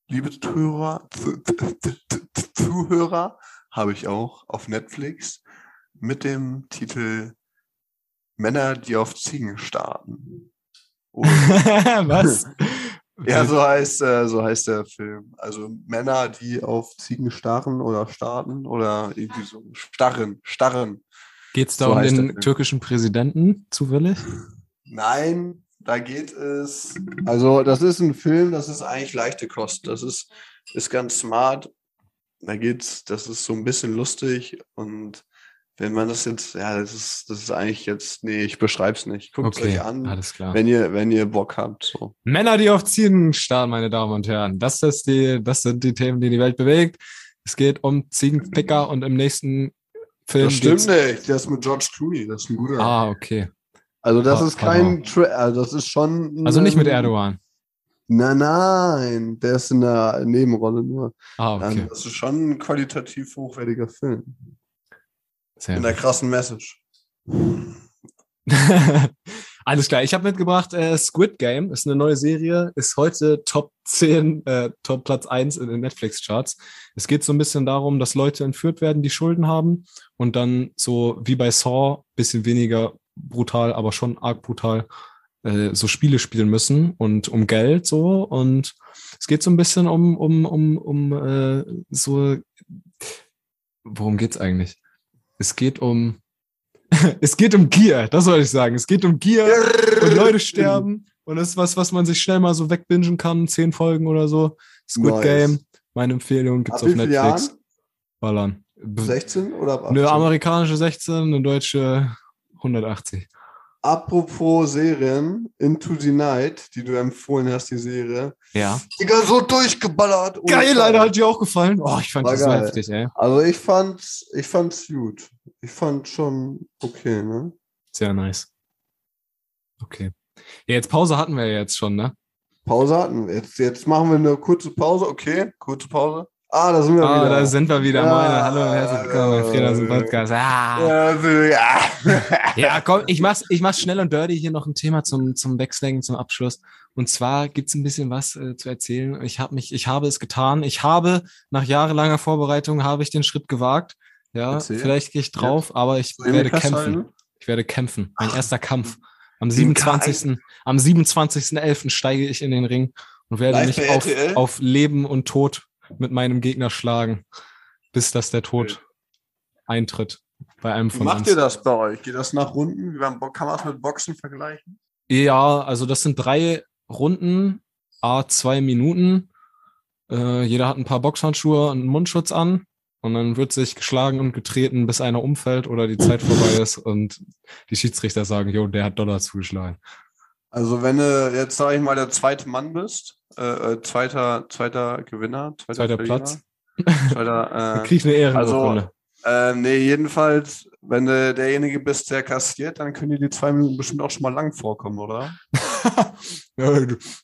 liebe Zuhörer, Zu- Zu- Zu- Zu- Zuhörer, habe ich auch auf Netflix mit dem Titel Männer, die auf Ziegen starten. <laughs>
Was? <laughs>
ja, so heißt, äh, so heißt der Film. Also Männer, die auf Ziegen starren oder starten oder irgendwie so starren, starren.
Geht's da
So
um den türkischen Präsidenten zufällig?
Nein, da geht es. Also, das ist ein Film, das ist eigentlich leichte Kost. Das ist, ist ganz smart. Da geht's, das ist so ein bisschen lustig und wenn man das jetzt, ja, das ist, das ist eigentlich jetzt, nee, ich beschreib's nicht. Guckt
Okay,
euch an,
alles klar.
wenn ihr, wenn ihr Bock habt. So.
Männer, die auf Ziegen starren, meine Damen und Herren. Das, ist die, das sind die Themen, die die Welt bewegt. Es geht um Ziegenpicker und im nächsten Film.
Das stimmt nicht. Das ist mit George Clooney. Das ist ein guter.
Ah, okay.
also, das
Pa-
ist kein, Tra also, das ist schon.
Also nicht mit
ähm,
Erdogan.
Nein, nein, der ist in der Nebenrolle nur.
Ah,
Ähm,
okay.
Das ist schon ein qualitativ hochwertiger Film.
Sehr
In der krassen Message. <laughs>
Alles klar. Ich habe mitgebracht äh, Squid Game, ist eine neue Serie, ist heute Top 10, äh, Top Platz 1 in den Netflix-Charts. Es geht so ein bisschen darum, dass Leute entführt werden, die Schulden haben und dann so wie bei Saw, bisschen weniger brutal, aber schon arg brutal, äh, so Spiele spielen müssen und um Geld so. Und es geht so ein bisschen um, um, um, um äh, so, worum geht's eigentlich? Es geht um <laughs> es geht um Gier, das soll ich sagen. Es geht um Gier und Leute <laughs> sterben. Und das ist was, was man sich schnell mal so wegbingen kann, zehn Folgen oder so. Squid
Nice.
Game, meine Empfehlung, gibt's
Ab
auf Netflix.
Jahren?
Ballern. B-
16 oder ab 18?
Eine amerikanische 16, eine deutsche 180.
Apropos Serien, Into the Night, die du empfohlen hast, die Serie.
Ja.
Digga, so durchgeballert.
Geil,
Scheiß.
leider hat dir auch gefallen. Oh, ich fand
War
das so
geil.
heftig, ey.
Also ich fand's, ich fand's gut. Ich fand schon okay, ne?
Sehr nice. Okay. Ja, jetzt Pause hatten wir ja jetzt schon, ne?
Pause hatten wir. Jetzt, jetzt machen wir eine kurze Pause. Okay, kurze Pause. Ah, da sind wir
Ah,
wieder.
da sind wir wieder.
Ja,
Meine. Hallo und herzlich willkommen bei Freelancing
ja.
Podcast. Ah.
Ja, ja. <laughs>
Ja, komm, ich mach's, ich mach's schnell und dirty. Hier noch ein Thema zum, zum Wechseln, zum Abschluss. Und zwar gibt's ein bisschen was äh, zu erzählen. Ich habe mich, ich habe es getan. Ich habe nach jahrelanger Vorbereitung habe ich den Schritt gewagt. Ja,
Erzähl.
vielleicht gehe ich drauf, aber ich
ich
werde kämpfen.
festhalten?
Ich werde kämpfen. Mein erster Kampf. Am
Den
27. Am 27.11. steige ich in den Ring und werde
Live
mich auf, auf Leben und Tod mit meinem Gegner schlagen, bis dass der Tod eintritt bei einem
Wie
von
macht
uns.
ihr das bei euch? Geht das nach Runden? Wie Kann man das mit Boxen vergleichen?
Ja, also das sind drei Runden, a zwei Minuten. Äh, jeder hat ein paar Boxhandschuhe und einen Mundschutz an. Und dann wird sich geschlagen und getreten, bis einer umfällt oder die Zeit vorbei ist und die Schiedsrichter sagen, jo, der hat Dollar zugeschlagen.
Also wenn du jetzt, sag ich mal, der zweite Mann bist, äh, äh, zweiter, zweiter Gewinner, zweiter,
Zweiter
Verlierer,
Platz.
Zweiter,
Dann <laughs>
äh,
krieg ich eine Ehrenurkunde.
Ähm, nee, jedenfalls, wenn du derjenige bist, der kassiert, dann können dir die zwei Minuten bestimmt auch schon mal lang vorkommen, oder? <laughs>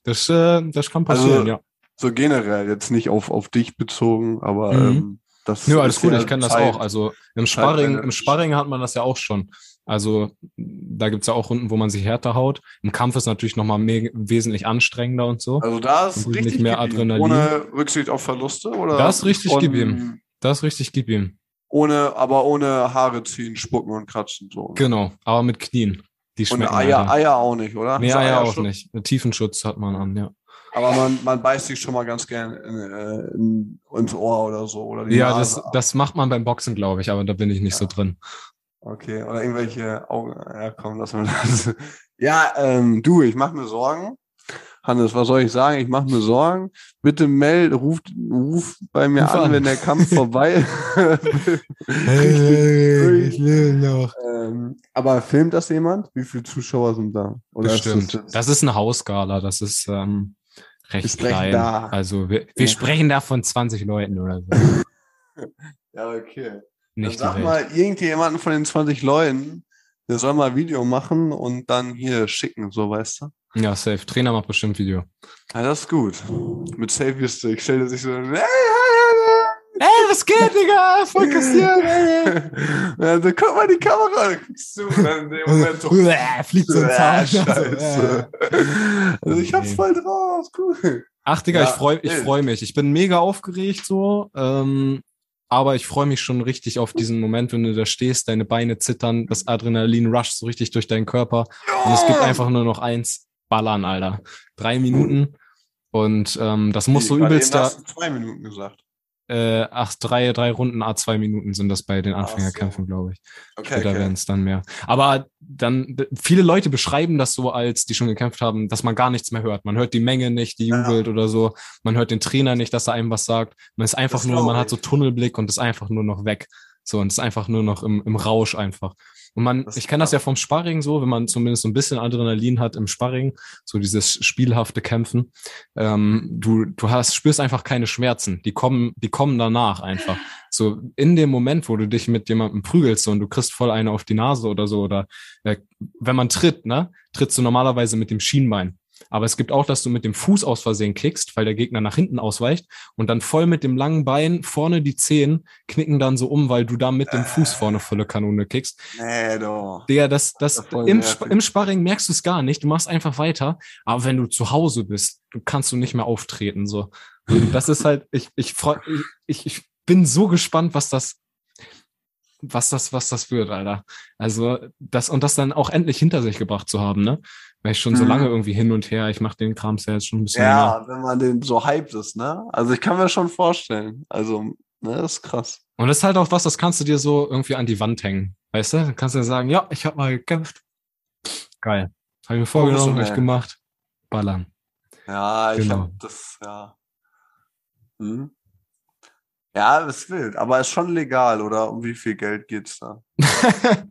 das, äh, das kann passieren,
Also,
ja.
So generell, jetzt nicht auf, auf dich bezogen, aber
Mhm.
ähm, das
Nö, alles gut, ich kenne das auch. Also im Sparring, im. Sparring hat man das ja auch schon. Also da gibt's ja auch Runden, wo man sich härter haut. Im Kampf ist natürlich nochmal wesentlich anstrengender und so.
Also da ist
Und nicht
richtig
mehr. Adrenalin.
Ohne Rücksicht auf Verluste oder?
Da ist richtig gib ihm. Das ist richtig, gib ihm.
Ohne, aber ohne Haare ziehen, spucken und kratzen so.
Genau, aber mit Knien. Die
Und Eier,
Alter.
Eier auch nicht, oder?
Nee,
Ist
Eier auch nicht. Einen Tiefenschutz hat man an, ja.
Aber man, man beißt sich schon mal ganz gern in, äh, in, ins Ohr oder so. Oder die
Ja,
Nase.
das, das macht man beim Boxen, glaube ich, aber da bin ich nicht so drin.
Okay, oder irgendwelche Augen. Ja, komm, lass mal das. <laughs> Ja, ähm, du, ich mach mir Sorgen. Hannes, was soll ich sagen? Ich mache mir Sorgen. Bitte meld, ruf, ruf bei mir
Ruf
an,
an.
wenn der Kampf <laughs> vorbei
ich will noch.
ähm, Aber filmt das jemand? Wie viele Zuschauer sind da? Oder ist
Bestimmt.
das jetzt-
Das ist eine Hausgala, das ist ähm, recht klein.
da.
Also wir, wir
Ja.
sprechen da von 20 Leuten oder so. <laughs>
ja, okay.
Nicht
dann sag mal, irgendjemanden von den 20 Leuten, der soll mal Video machen und dann hier schicken, so weißt du?
Ja, safe. Trainer macht bestimmt Video.
Ja, das ist gut. Mit Selfie-Stick stellt er sich so.
Ey, was geht, Digga? Voll kassiert,
Also, <laughs> guck mal die Kamera, da guckst du dann in dem Moment so. <laughs>
Fliegt so ein
Ah,
Zahn.
Scheiße. Also ich hab's voll drauf, cool.
Ach, Digga,
Ja,
ich freue ich freu mich. Ich bin mega aufgeregt so. Ähm, aber ich freue mich schon richtig auf diesen Moment, wenn du da stehst, deine Beine zittern, das Adrenalin rusht so richtig durch deinen Körper. Und es gibt einfach nur noch eins, ballern, Alter. Drei Minuten. Und ähm, das muss so übelst da.
hast du zwei Minuten gesagt.
Äh, ach, drei, drei Runden, a zwei Minuten sind das bei den Anfängerkämpfen, glaube ich.
Okay,
Später
okay.
werden es dann mehr. Aber dann, viele Leute beschreiben das so, als die schon gekämpft haben, dass man gar nichts mehr hört. Man hört die Menge nicht, die
Ja.
jubelt oder so. Man hört den Trainer nicht, dass er einem was sagt. Man ist einfach
Das
nur, man hat so. Tunnelblick und ist einfach nur noch weg. So, und ist einfach nur noch im, im Rausch einfach. Und man,
Das
ich kenne das ja vom Sparring so, wenn man zumindest so ein bisschen Adrenalin hat im Sparring, so dieses spielhafte Kämpfen. Ähm, du, du hast, spürst einfach keine Schmerzen. Die kommen, die kommen danach einfach. So in dem Moment, wo du dich mit jemandem prügelst und du kriegst voll eine auf die Nase oder so, oder äh, wenn man tritt, ne, trittst du normalerweise mit dem Schienbein. Aber es gibt auch, dass du mit dem Fuß aus Versehen kickst, weil der Gegner nach hinten ausweicht und dann voll mit dem langen Bein vorne die Zehen knicken dann so um, weil du da mit dem Fuß vorne volle Kanone kickst.
Nee, doch.
Digga, das, das,
Das
im. Sp im Sparring merkst du es gar nicht. Du machst einfach weiter. Aber wenn du zu Hause bist, kannst du nicht mehr auftreten, so. Das ist halt, ich, ich freu, ich, ich bin so gespannt, was das, was das, was das wird, Alter. Also, das, und das dann auch endlich hinter sich gebracht zu haben, ne? Weil ich schon so
Mhm.
lange irgendwie hin und her, ich mache den Kram ja jetzt schon ein bisschen länger.
Ja, wenn man den so hyped ist, ne? Also ich kann mir schon vorstellen. Also, ne, das ist krass.
Und das ist halt auch was, das kannst du dir so irgendwie an die Wand hängen. Weißt du? Dann kannst du sagen, ja, ich habe mal gekämpft. Geil. Habe ich mir vorgenommen, hab ich gemacht. Ballern.
Ja, ich
Genau.
hab das, ja. Hm? Ja, das ist wild, aber ist schon legal, oder um wie viel Geld geht's da? <laughs>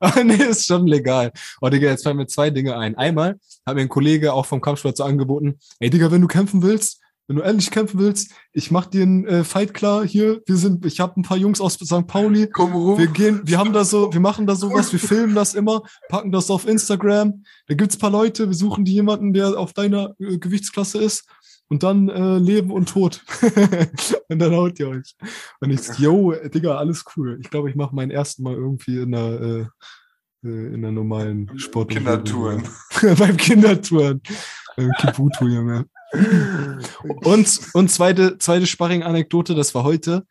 oh, <laughs> nee, ist schon legal. Oh, Digga, jetzt fallen mir zwei Dinge ein. Einmal hat mir ein Kollege auch vom Kampfsport so angeboten, ey, Digga, wenn du kämpfen willst, wenn du endlich kämpfen willst, ich mach dir einen äh, Fight klar hier. Wir sind, ich habe ein paar Jungs aus St. Pauli.
Komm rum.
Wir gehen, wir haben da so, wir machen da sowas, wir filmen das immer, packen das auf Instagram. Da gibt's paar Leute, wir suchen die jemanden, der auf deiner äh, Gewichtsklasse ist. Und dann äh, Leben und Tod. <laughs> und dann haut ihr euch. Und ich, yo, Digga, alles cool. Ich glaube, ich mache mein erstes Mal irgendwie in einer, äh, äh, in einer normalen Sport.
Kindertouren. <laughs>
Beim Kindertouren. Beim Kibutu, Junge. Und, und zweite, zweite Sparring-Anekdote, das war heute.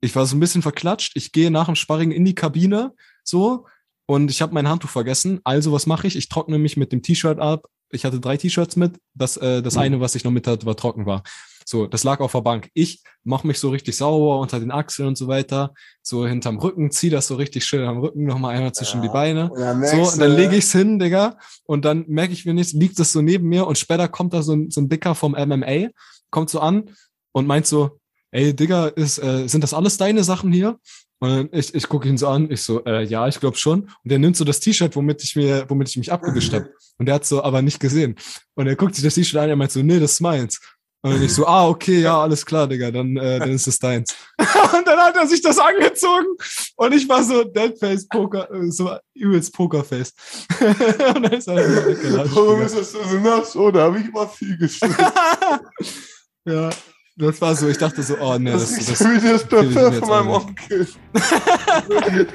Ich war so ein bisschen verklatscht. Ich gehe nach dem Sparring in die Kabine, so, und ich habe mein Handtuch vergessen. Also, was mache ich? Ich trockne mich mit dem T-Shirt ab. Ich hatte drei T-Shirts mit. Das, äh, das eine, was ich noch mit hatte, war trocken war. So, das lag auf der Bank. Ich mache mich so richtig sauber unter den Achseln und so weiter. So hinterm Rücken, zieh das so richtig schön am Rücken nochmal einmal zwischen die Beine.
Und dann
So, und dann lege ich's hin, Digga. Und dann merke ich mir nichts, liegt das so neben mir und später kommt da so ein, so ein Dicker vom MMA, kommt so an und meint so, ey, Digga, ist, äh, sind das alles deine Sachen hier? Und dann ich, ich gucke ihn so an, ich so, äh, ja, ich glaube schon. Und der nimmt so das T-Shirt, womit ich mir, womit ich mich abgewischt habe. Und der hat so aber nicht gesehen. Und er guckt sich das T-Shirt an, er meint so, nee, das ist meins. Und ich so, ah, okay, ja, alles klar, Digga, dann, äh, dann ist es deins. <laughs> und dann hat er sich das angezogen und ich war so Deadface Poker, äh, so übelst Pokerface. <laughs> und dann ist er weggelatscht.
Warum ist das so nass? Oh, da habe ich immer viel geschwitzt. <laughs>
ja, das war so, ich dachte so, oh nee,
Das,
das,
ist
das,
wie das Parfum von meinem Onkel.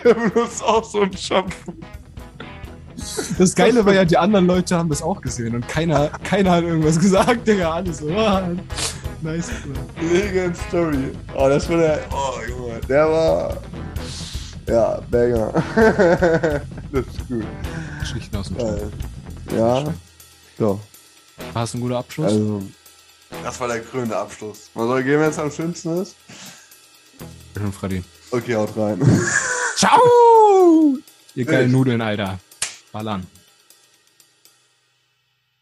Der benutzt auch so ein Shampoo.
das Geile war ja, die anderen Leute haben das auch gesehen und keiner, keiner hat irgendwas <laughs> gesagt, Digga, alles so, ah, nice.
Mega Story. Oh, das war der. Oh, Junge, der war. Ja, Banger. <laughs> das ist gut.
Geschichten aus dem Job.
Geil. Ja. So.
Hast du einen guten Abschluss?
Also. Das war der krönende Abschluss. Was soll gehen, wenn es am schönsten ist?
Schön, Freddy.
Okay, haut rein.
Ciao! <laughs> Ihr geilen Nudeln, Alter. Ballern.